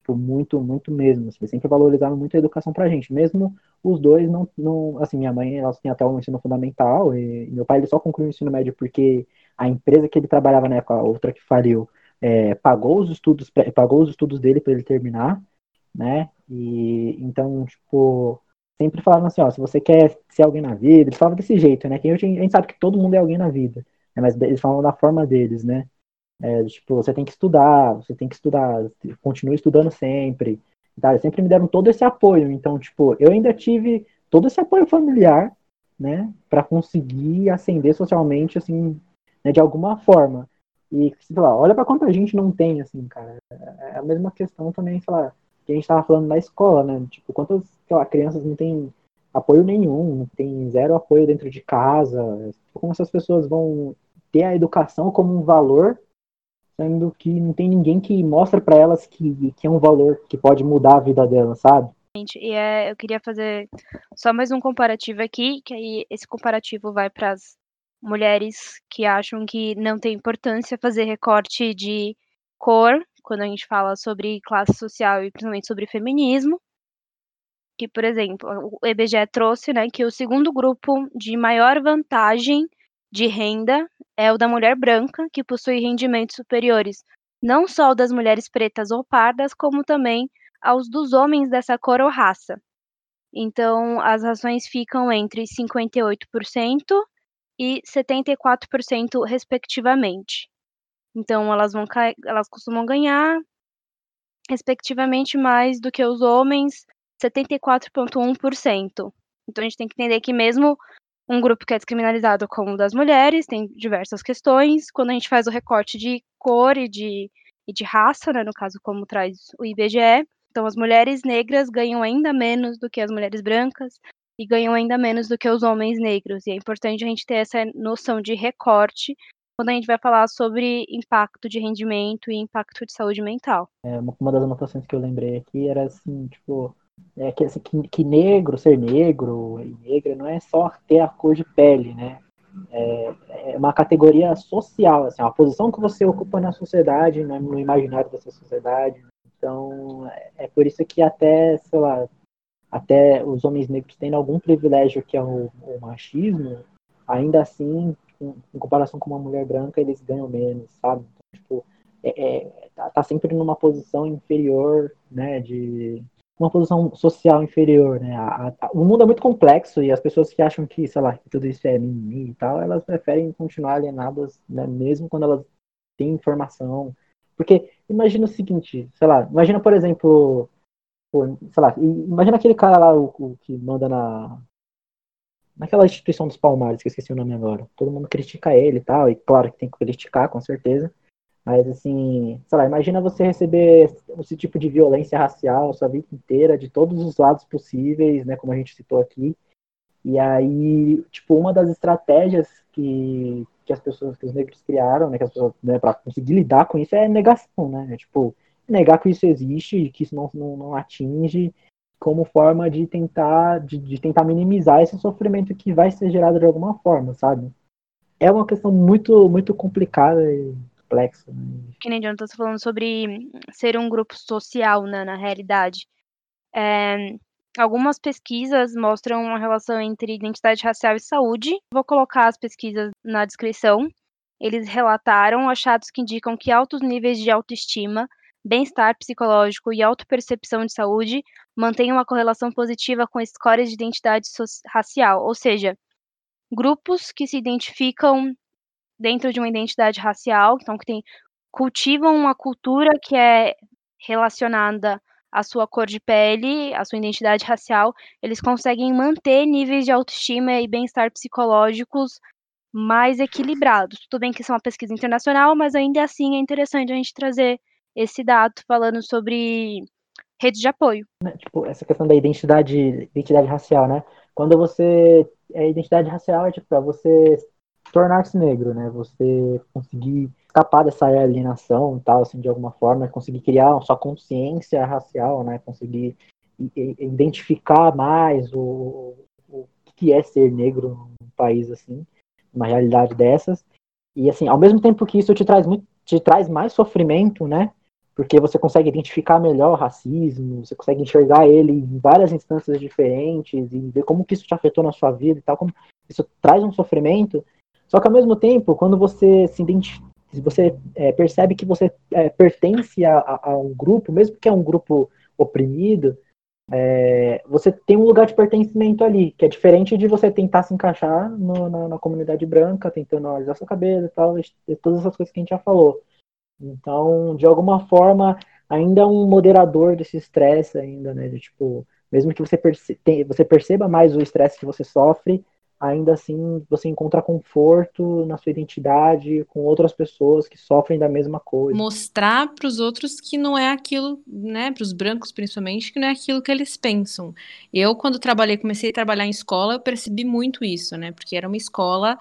Tipo, muito, muito mesmo. Assim, sempre valorizaram muito a educação pra gente. Mesmo os dois não, não assim, minha mãe, ela tinha até o ensino fundamental e meu pai, ele só concluiu o ensino médio porque a empresa que ele trabalhava na época, a outra que faliu, é, pagou os estudos, pagou os estudos dele para ele terminar, né? E então, tipo, sempre falavam assim, ó, se você quer ser alguém na vida, eles falavam desse jeito, né? Que a gente, sabe que todo mundo é alguém na vida, né? mas eles falam da forma deles, né? É, tipo, você tem que estudar, você tem que estudar, continue estudando sempre. Tá? Eles sempre me deram todo esse apoio, então, tipo, eu ainda tive todo esse apoio familiar, né, para conseguir ascender socialmente, assim, né, de alguma forma. E, sei lá, olha para quanta gente não tem, assim, cara. É a mesma questão também, sei lá, que a gente tava falando na escola, né? Tipo, quantas, lá, crianças não têm apoio nenhum, não tem zero apoio dentro de casa. Como essas pessoas vão ter a educação como um valor, sendo que não tem ninguém que mostra para elas que, que é um valor que pode mudar a vida delas, sabe? E é, eu queria fazer só mais um comparativo aqui, que aí esse comparativo vai para as mulheres que acham que não tem importância fazer recorte de cor, quando a gente fala sobre classe social e principalmente sobre feminismo. Que, por exemplo, o IBGE trouxe né, que o segundo grupo de maior vantagem de renda é o da mulher branca, que possui rendimentos superiores não só das mulheres pretas ou pardas, como também aos dos homens dessa cor ou raça. Então, as rações ficam entre 58% e 74%, respectivamente. Então, elas, vão, elas costumam ganhar, respectivamente, mais do que os homens, 74,1%. Então, a gente tem que entender que, mesmo um grupo que é descriminalizado como o das mulheres, tem diversas questões. Quando a gente faz o recorte de cor e de, e de raça, né, no caso, como traz o IBGE, então as mulheres negras ganham ainda menos do que as mulheres brancas, e ganham ainda menos do que os homens negros. E é importante a gente ter essa noção de recorte quando a gente vai falar sobre impacto de rendimento e impacto de saúde mental. É, uma das anotações que eu lembrei aqui era assim, tipo, é que, assim, que, que negro, ser negro e negra não é só ter a cor de pele, né? É, é uma categoria social, assim, uma posição que você ocupa na sociedade, né, no imaginário dessa sociedade. Então, é, é por isso que até, sei lá, até os homens negros tendo algum privilégio que é o, o machismo, ainda assim, em, comparação com uma mulher branca, eles ganham menos, sabe? Então, tipo, é, é, tá, tá, sempre numa posição inferior, né, de uma posição social inferior, né? A, a, o mundo é muito complexo e as pessoas que acham que, sei lá, que tudo isso é mimimi e tal, elas preferem continuar alienadas, né, mesmo quando elas têm informação. Porque imagina o seguinte, sei lá, imagina, por exemplo, Pô, sei lá, imagina aquele cara lá, o, o, que manda na. Naquela instituição dos Palmares, que eu esqueci o nome agora. Todo mundo critica ele e tal, e claro que tem que criticar, com certeza. Mas assim, sei lá, imagina você receber esse tipo de violência racial sua vida inteira, de todos os lados possíveis, né? Como a gente citou aqui. E aí, tipo, uma das estratégias que, que as pessoas, que os negros criaram, né, que as pessoas, né, para conseguir lidar com isso é negação, né? É, tipo, negar que isso existe e que isso não, não, não atinge como forma de tentar de, de, tentar minimizar esse sofrimento que vai ser gerado de alguma forma, sabe? É uma questão muito muito complicada e complexa. Né? Que nem Jonathan está falando sobre ser um grupo social, né, na realidade. É, algumas pesquisas mostram uma relação entre identidade racial e saúde. Vou colocar as pesquisas na descrição. Eles relataram achados que indicam que altos níveis de autoestima bem-estar psicológico e autopercepção de saúde mantêm uma correlação positiva com scores de identidade racial, ou seja, grupos que se identificam dentro de uma identidade racial, então que tem, cultivam uma cultura que é relacionada à sua cor de pele, à sua identidade racial, eles conseguem manter níveis de autoestima e bem-estar psicológicos mais equilibrados. Tudo bem que isso é uma pesquisa internacional, mas ainda assim é interessante a gente trazer esse dado falando sobre rede de apoio. Né, tipo, essa questão da identidade, identidade racial, né? Quando você. A é, identidade racial é tipo, é você tornar-se negro, né? Você conseguir escapar dessa alienação e tal, assim, de alguma forma, conseguir criar sua consciência racial, né? Conseguir identificar mais o, o que é ser negro num país assim, uma realidade dessas. E assim, ao mesmo tempo que isso te traz muito, te traz mais sofrimento, né? Porque você consegue identificar melhor o racismo, você consegue enxergar ele em várias instâncias diferentes e ver como que isso te afetou na sua vida e tal, como isso traz um sofrimento. Só que ao mesmo tempo, quando você se identifica, você é, percebe que você é, pertence a, a, a, um grupo, mesmo que é um grupo oprimido, é, você tem um lugar de pertencimento ali, que é diferente de você tentar se encaixar no, na, na, comunidade branca, tentando alisar sua cabeça e tal, e todas essas coisas que a gente já falou. Então, de alguma forma, ainda é um moderador desse estresse ainda, né? De, tipo, mesmo que você, perce você perceba mais o estresse que você sofre, ainda assim você encontra conforto na sua identidade com outras pessoas que sofrem da mesma coisa. Mostrar para os outros que não é aquilo, né, para os brancos principalmente, que não é aquilo que eles pensam. Eu, quando trabalhei, comecei a trabalhar em escola, eu percebi muito isso, né, porque era uma escola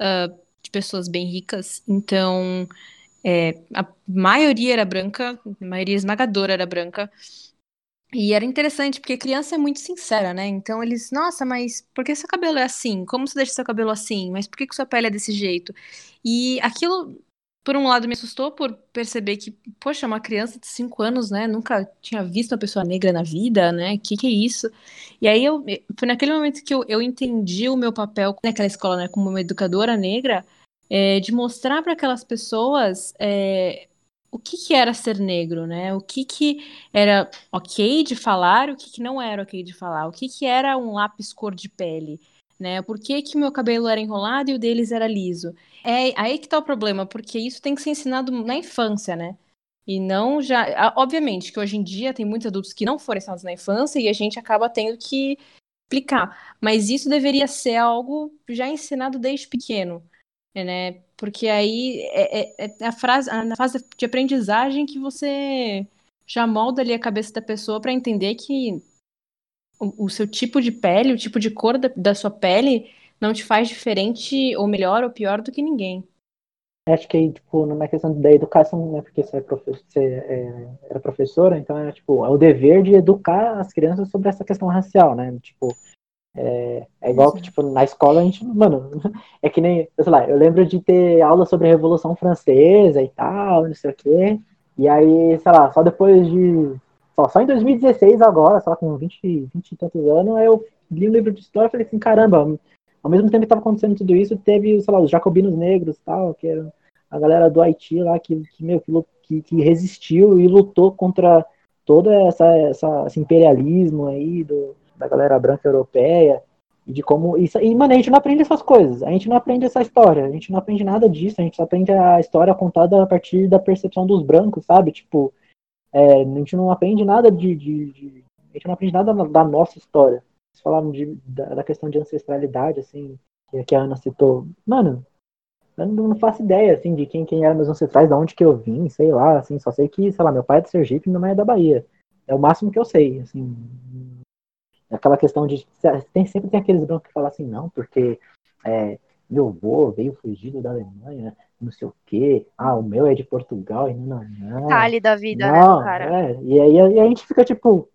uh, de pessoas bem ricas, então é, a maioria era branca, a maioria esmagadora era branca, e era interessante, porque criança é muito sincera, né? Então eles, nossa, mas por que seu cabelo é assim? Como você deixa seu cabelo assim? Mas por que, que sua pele é desse jeito? E aquilo, por um lado, me assustou por perceber que, poxa, uma criança de 5 anos, né? Nunca tinha visto uma pessoa negra na vida, né? Que que é isso? E aí eu, foi naquele momento que eu, eu entendi o meu papel naquela escola, né? Como uma educadora negra, é, de mostrar para aquelas pessoas é, o que, que era ser negro, né? O que, que era ok de falar, o que, que não era ok de falar, o que, que era um lápis cor de pele, né? Por que, que meu cabelo era enrolado e o deles era liso? É aí que tá o problema, porque isso tem que ser ensinado na infância, né? E não já. Obviamente que hoje em dia tem muitos adultos que não foram ensinados na infância e a gente acaba tendo que explicar. Mas isso deveria ser algo já ensinado desde pequeno, né? Porque aí é, é, é a frase, na fase de aprendizagem que você já molda ali a cabeça da pessoa para entender que o, o, seu tipo de pele, o tipo de cor da, da sua pele não te faz diferente ou melhor ou pior do que ninguém. Acho que tipo, numa questão da educação, né, porque você, é profe você é, era professora, então é, tipo, é o dever de educar as crianças sobre essa questão racial, né, tipo, é, é igual que, tipo, na escola a gente, mano, é que nem, sei lá, eu lembro de ter aula sobre a Revolução Francesa e tal, não sei o quê, e aí, sei lá, só depois de, só, só em 2016 agora, só com 20, 20 e tantos anos, eu li um livro de história e falei assim, caramba, ao mesmo tempo que estava acontecendo tudo isso, teve, sei lá, os jacobinos negros e tal, que era a galera do Haiti lá, que, que meu, que, que resistiu e lutou contra todo essa, essa, esse imperialismo aí do, da galera branca europeia, e de como isso. E, mano, a gente não aprende essas coisas, a gente não aprende essa história, a gente não aprende nada disso, a gente só aprende a história contada a partir da percepção dos brancos, sabe? Tipo, é, a gente não aprende nada de, de, de, A gente não aprende nada da nossa história. Vocês falaram de, da, da questão de ancestralidade, assim, que, a Ana citou. Mano, eu não, faço ideia, assim, de quem, quem eram meus ancestrais, de onde que eu vim, sei lá, assim, só sei que, sei lá, meu pai é de Sergipe e minha mãe é da Bahia. É o máximo que eu sei, assim, aquela questão de. Tem, sempre tem aqueles brancos que falam assim, não, porque é, meu avô veio fugido da Alemanha, não sei o quê. Ah, o meu é de Portugal e não, não. Detalhe da vida, né, não, né, cara? É, e aí e a gente fica tipo,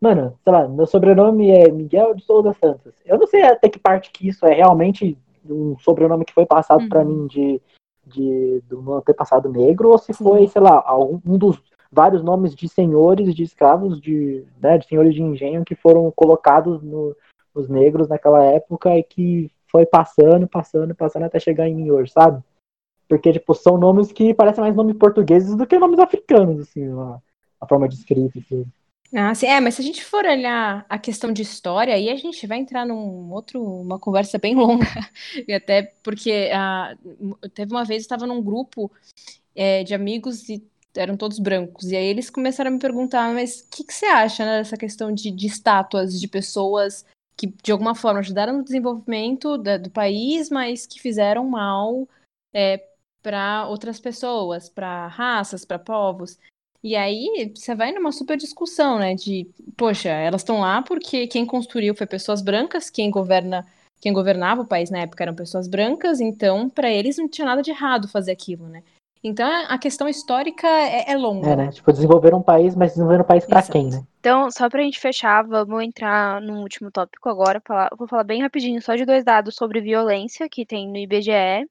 mano, sei lá, meu sobrenome é Miguel de Souza Santos. Eu não sei até que parte que isso é realmente um sobrenome que foi passado uhum. para mim de, de do meu antepassado negro, ou se foi, sei lá, algum, um dos vários nomes de senhores de escravos, de, né, de senhores de engenho que foram colocados no, nos negros naquela época e que foi passando, passando, passando até chegar em Nior, sabe? Porque, tipo, são nomes que parecem mais nomes portugueses do que nomes africanos, assim, a, a forma de escrita tudo. Ah, sim. É, mas se a gente for olhar a questão de história, aí a gente vai entrar num outro, uma conversa bem longa. e até porque ah, teve uma vez, eu estava num grupo é, de amigos e eram todos brancos. E aí eles começaram a me perguntar, mas o que, que, você acha né, dessa questão de, de, estátuas de pessoas que de alguma forma ajudaram no desenvolvimento da, do país, mas que fizeram mal é, para outras pessoas, para raças, para povos. E aí você vai numa super discussão, né? De, poxa, elas estão lá porque quem construiu foi pessoas brancas, quem governa, quem governava o país na época eram pessoas brancas, então para eles não tinha nada de errado fazer aquilo, né? Então a questão histórica é, é longa. É, né? Tipo, desenvolver um país, mas desenvolver um país para quem, né? Então, só pra gente fechar, vamos entrar no último tópico agora. vou falar bem rapidinho só de dois dados sobre violência que tem no IBGE.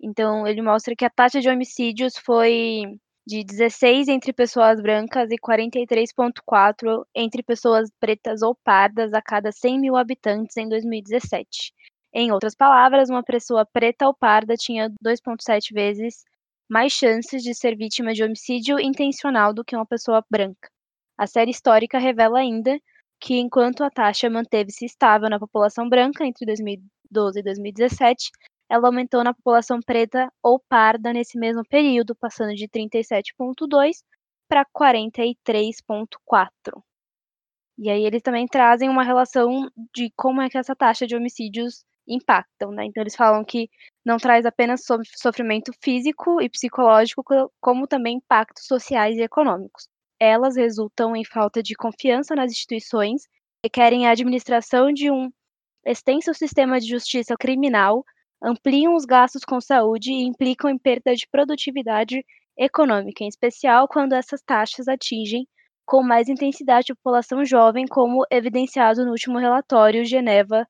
Então, ele mostra que a taxa de homicídios foi de 16 entre pessoas brancas e 43,4 entre pessoas pretas ou pardas a cada 100 mil habitantes em 2017. Em outras palavras, uma pessoa preta ou parda tinha 2,7 vezes mais chances de ser vítima de homicídio intencional do que uma pessoa branca. A série histórica revela ainda que, enquanto a taxa manteve-se estável na população branca entre 2012 e 2017, ela aumentou na população preta ou parda nesse mesmo período, passando de 37,2 para 43,4. E aí eles também trazem uma relação de como é que essa taxa de homicídios impactam, né? Então eles falam que não traz apenas sofrimento físico e psicológico, como também impactos sociais e econômicos. Elas resultam em falta de confiança nas instituições, requerem a administração de um extenso sistema de justiça criminal, ampliam os gastos com saúde e implicam em perda de produtividade econômica, em especial quando essas taxas atingem com mais intensidade a população jovem, como evidenciado no último relatório Geneva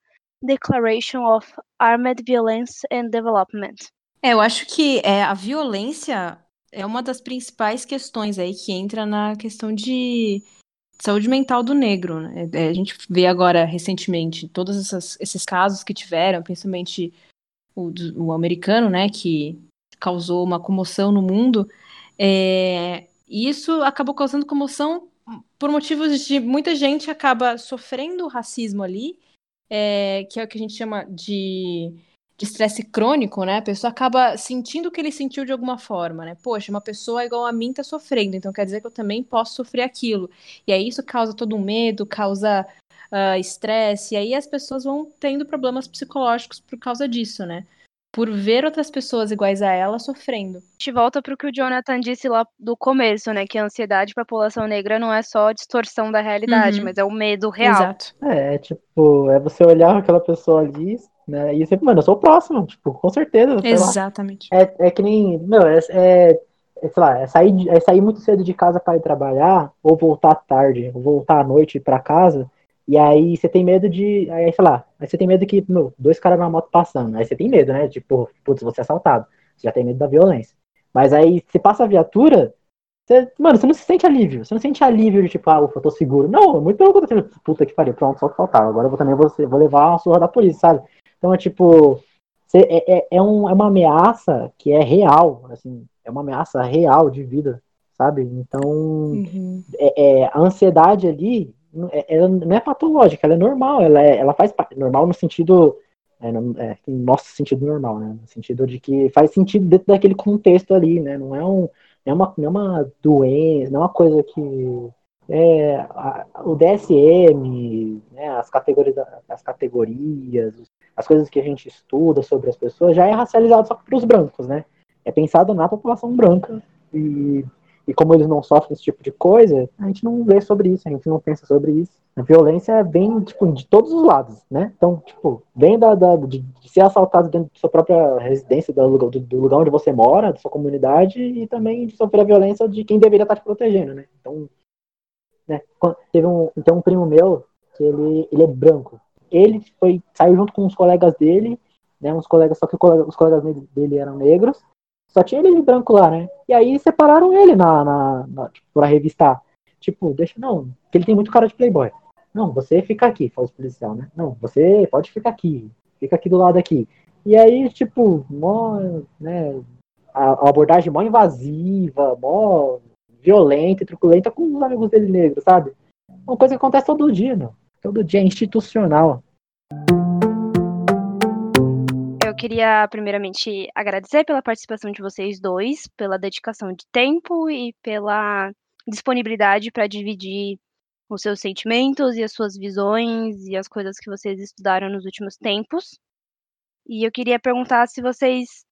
Declaration of Armed Violence and Development. É, eu acho que é, a violência é uma das principais questões aí que entra na questão de saúde mental do negro. Né? É, a gente vê agora recentemente todos essas, esses casos que tiveram, principalmente o, o, americano, né, que causou uma comoção no mundo. É, e isso acabou causando comoção por motivos de muita gente acaba sofrendo racismo ali, é, que é o que a gente chama de estresse crônico, né? A pessoa acaba sentindo o que ele sentiu de alguma forma, né? Poxa, uma pessoa igual a mim tá sofrendo, então quer dizer que eu também posso sofrer aquilo. E aí isso causa todo um medo, causa ah, estresse, uh, e aí as pessoas vão tendo problemas psicológicos por causa disso, né? Por ver outras pessoas iguais a ela sofrendo. A gente volta para o que o Jonathan disse lá do começo, né? Que a ansiedade para a população negra não é só a distorção da realidade, uhum. mas é o medo real. Exato. É, é, tipo, é você olhar aquela pessoa ali, né? E você, mano, eu sou o próximo, tipo, com certeza. Exatamente. É, é que nem, meu, é, é, é, sei lá, é sair, é sair muito cedo de casa para ir trabalhar, ou voltar tarde, ou voltar à noite para casa e aí você tem medo de. Aí, sei lá, aí você tem medo que, meu, dois caras na moto passando. Aí você tem medo, né? Tipo, putz, você é assaltado. Você já tem medo da violência. Mas aí você passa a viatura, você, mano, você não se sente alívio. Você não sente alívio de tipo, ah, ufa, eu tô seguro. Não, é muito pelo contrário. Puta que pariu, pronto, só que faltava. Agora eu vou, também vou, vou levar uma surra da polícia, sabe? Então é tipo. Você, é, é, é, um, é uma ameaça que é real, assim, é uma ameaça real de vida, sabe? Então, uhum. é, é, a ansiedade ali ela não é patológica, ela é normal, ela, é, ela faz normal no sentido, é, é, no nosso sentido normal, né? No sentido de que faz sentido dentro daquele contexto ali, né? Não é, um, não é, uma, não é uma doença, não é uma coisa que. É, a, o DSM, né, as, categorias, as categorias, as coisas que a gente estuda sobre as pessoas, já é racializado só para os brancos, né? É pensado na população branca e e como eles não sofrem esse tipo de coisa, a gente não lê sobre isso, a gente não pensa sobre isso. A violência vem, tipo, de todos os lados, né? Então, tipo, vem da, da de, de, ser assaltado dentro da sua própria residência, do do, lugar onde você mora, da sua comunidade, e também de sofrer a violência de quem deveria estar te protegendo, né? Então, né? Teve um, então, um primo meu, que ele, ele é branco. Ele foi, saiu junto com os colegas dele, né? Uns colegas, só que os colegas dele eram negros, só tinha ele de branco lá, né? E aí separaram ele na, na, na tipo, pra revistar. Tipo, deixa, não, porque ele tem muito cara de playboy. Não, você fica aqui, falou o policial, né? Não, você pode ficar aqui, fica aqui do lado aqui. E aí, tipo, mó, né, a, a abordagem mó invasiva, mó violenta e truculenta com os amigos dele negros, sabe? Uma coisa que acontece todo dia, meu. Todo dia é institucional queria primeiramente agradecer pela participação de vocês dois, pela dedicação de tempo e pela disponibilidade para dividir os seus sentimentos e as suas visões e as coisas que vocês estudaram nos últimos tempos. E eu queria perguntar se vocês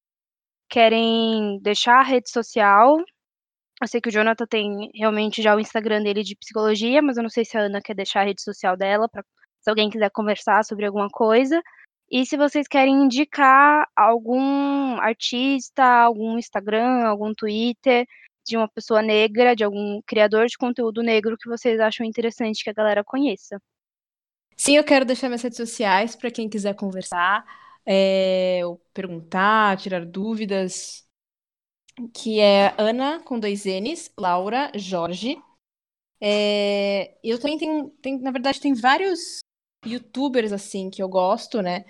querem deixar a rede social. Eu sei que o Jonathan tem realmente já o Instagram dele de psicologia, mas eu não sei se a Ana quer deixar a rede social dela para se alguém quiser conversar sobre alguma coisa. E se vocês querem indicar algum artista, algum Instagram, algum Twitter de uma pessoa negra, de algum criador de conteúdo negro que vocês acham interessante que a galera conheça. Sim, eu quero deixar minhas redes sociais para quem quiser conversar, é, perguntar, tirar dúvidas. Que é Ana com dois N's, Laura Jorge. É, eu também tenho, tenho, na verdade, tem vários youtubers assim que eu gosto, né?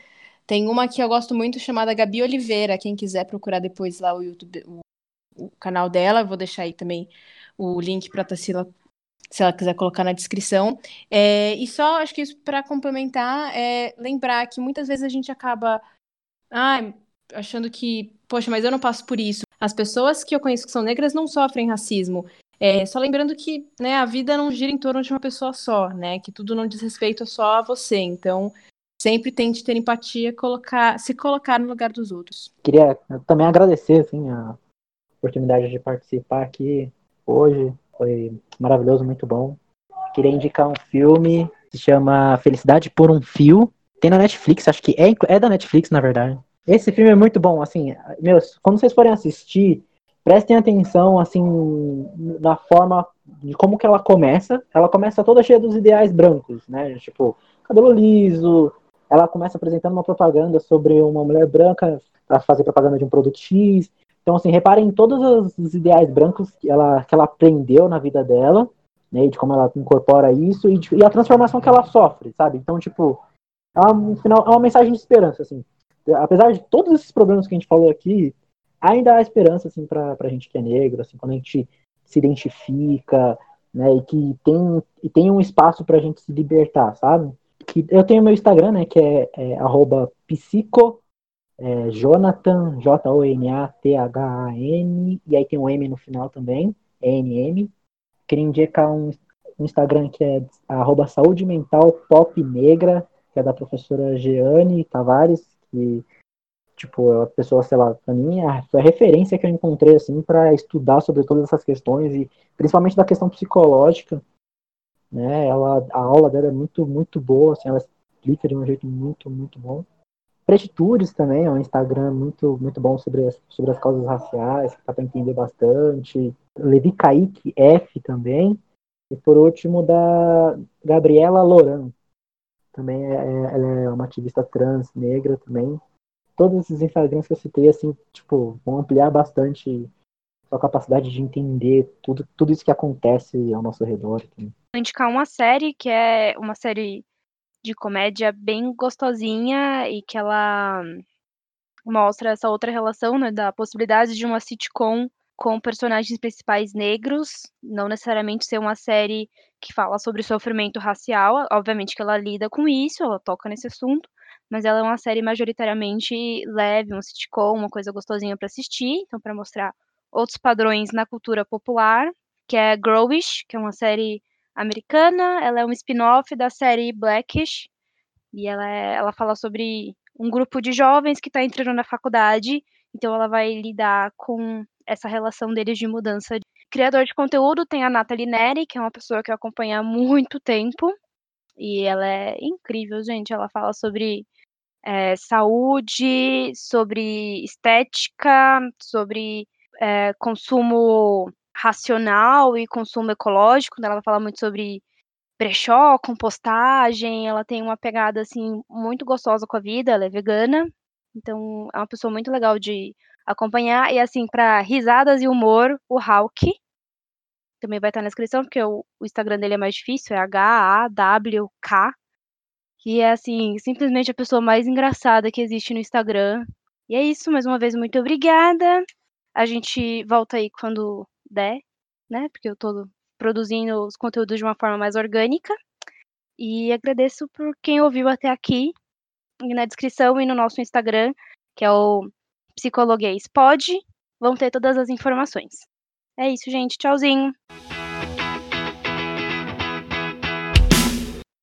Tem uma que eu gosto muito chamada Gabi Oliveira. Quem quiser procurar depois lá o YouTube, o, o canal dela, eu vou deixar aí também o link para Tassila, se ela quiser colocar na descrição. É, e só acho que isso para complementar é lembrar que muitas vezes a gente acaba ah, achando que, poxa, mas eu não passo por isso. As pessoas que eu conheço que são negras não sofrem racismo. É, só lembrando que né, a vida não gira em torno de uma pessoa só, né? Que tudo não diz respeito só a você. Então, sempre tente ter empatia, colocar, se colocar no lugar dos outros. Queria também agradecer assim, a oportunidade de participar aqui hoje. Foi maravilhoso, muito bom. Queria indicar um filme que se chama Felicidade por um Fio. Tem na Netflix, acho que é, é da Netflix, na verdade. Esse filme é muito bom, assim, meus, quando vocês forem assistir, prestem atenção, assim, na forma de como que ela começa. Ela começa toda cheia dos ideais brancos, né? Tipo, cabelo liso. Ela começa apresentando uma propaganda sobre uma mulher branca para fazer propaganda de um produto X. Então, assim, reparem em todos os ideais brancos que ela, que ela aprendeu na vida dela, né? De como ela incorpora isso e, de, e a transformação que ela sofre, sabe? Então, tipo, é uma, é uma mensagem de esperança, assim. Apesar de todos esses problemas que a gente falou aqui, ainda há esperança, assim, pra, pra gente que é negro, assim, quando a gente se identifica, né, e que tem, e tem um espaço pra gente se libertar, sabe? Que eu tenho meu Instagram, né, que é, é psico, é, Jonathan, J-O-N-A-T-H-A-N, e aí tem um M no final também, E-N-M. Queria indicar um, um Instagram que é arroba saúde mental pop negra, que é da professora Jeane Tavares, que tipo, a pessoa, sei lá, pra mim foi a referência que eu encontrei, assim, para estudar sobre todas essas questões e principalmente da questão psicológica, né, ela, a aula dela é muito, muito boa, assim, ela explica de um jeito muito, muito bom. Pretitudes também, é um Instagram muito, muito bom sobre as, sobre as causas raciais, que dá para entender bastante. Levi Kaique F também. E por último, da Gabriela Loran. Também é, é ela é uma ativista trans negra também todos esses Instagrams que eu citei, assim, tipo, vão ampliar bastante sua capacidade de entender tudo, tudo isso que acontece ao nosso redor. Assim. Vou indicar uma série que é uma série de comédia bem gostosinha e que ela mostra essa outra relação, né, da possibilidade de uma sitcom com personagens principais negros, não necessariamente ser uma série que fala sobre sofrimento racial, obviamente que ela lida com isso, ela toca nesse assunto, mas ela é uma série majoritariamente leve, um sitcom, uma coisa gostosinha para assistir, então para mostrar outros padrões na cultura popular, que é Growish, que é uma série americana, ela é um spin-off da série Blackish, e ela, é, ela fala sobre um grupo de jovens que está entrando na faculdade, então ela vai lidar com essa relação deles de mudança. Criador de conteúdo tem a Nathalie Neri, que é uma pessoa que eu acompanho há muito tempo, e ela é incrível, gente. Ela fala sobre é, saúde, sobre estética, sobre é, consumo racional e consumo ecológico. Ela fala muito sobre brechó, compostagem. Ela tem uma pegada assim muito gostosa com a vida. Ela é vegana, então é uma pessoa muito legal de acompanhar. E assim, para risadas e humor, o Hawk também vai estar na descrição, porque o, o Instagram dele é mais difícil, é H-A-W-K que é assim, simplesmente a pessoa mais engraçada que existe no Instagram. E é isso, mais uma vez, muito obrigada. A gente volta aí quando der, né? Porque eu tô produzindo os conteúdos de uma forma mais orgânica. E agradeço por quem ouviu até aqui. E na descrição e no nosso Instagram, que é o Psicologuês Pod, vão ter todas as informações. É isso, gente. Tchauzinho.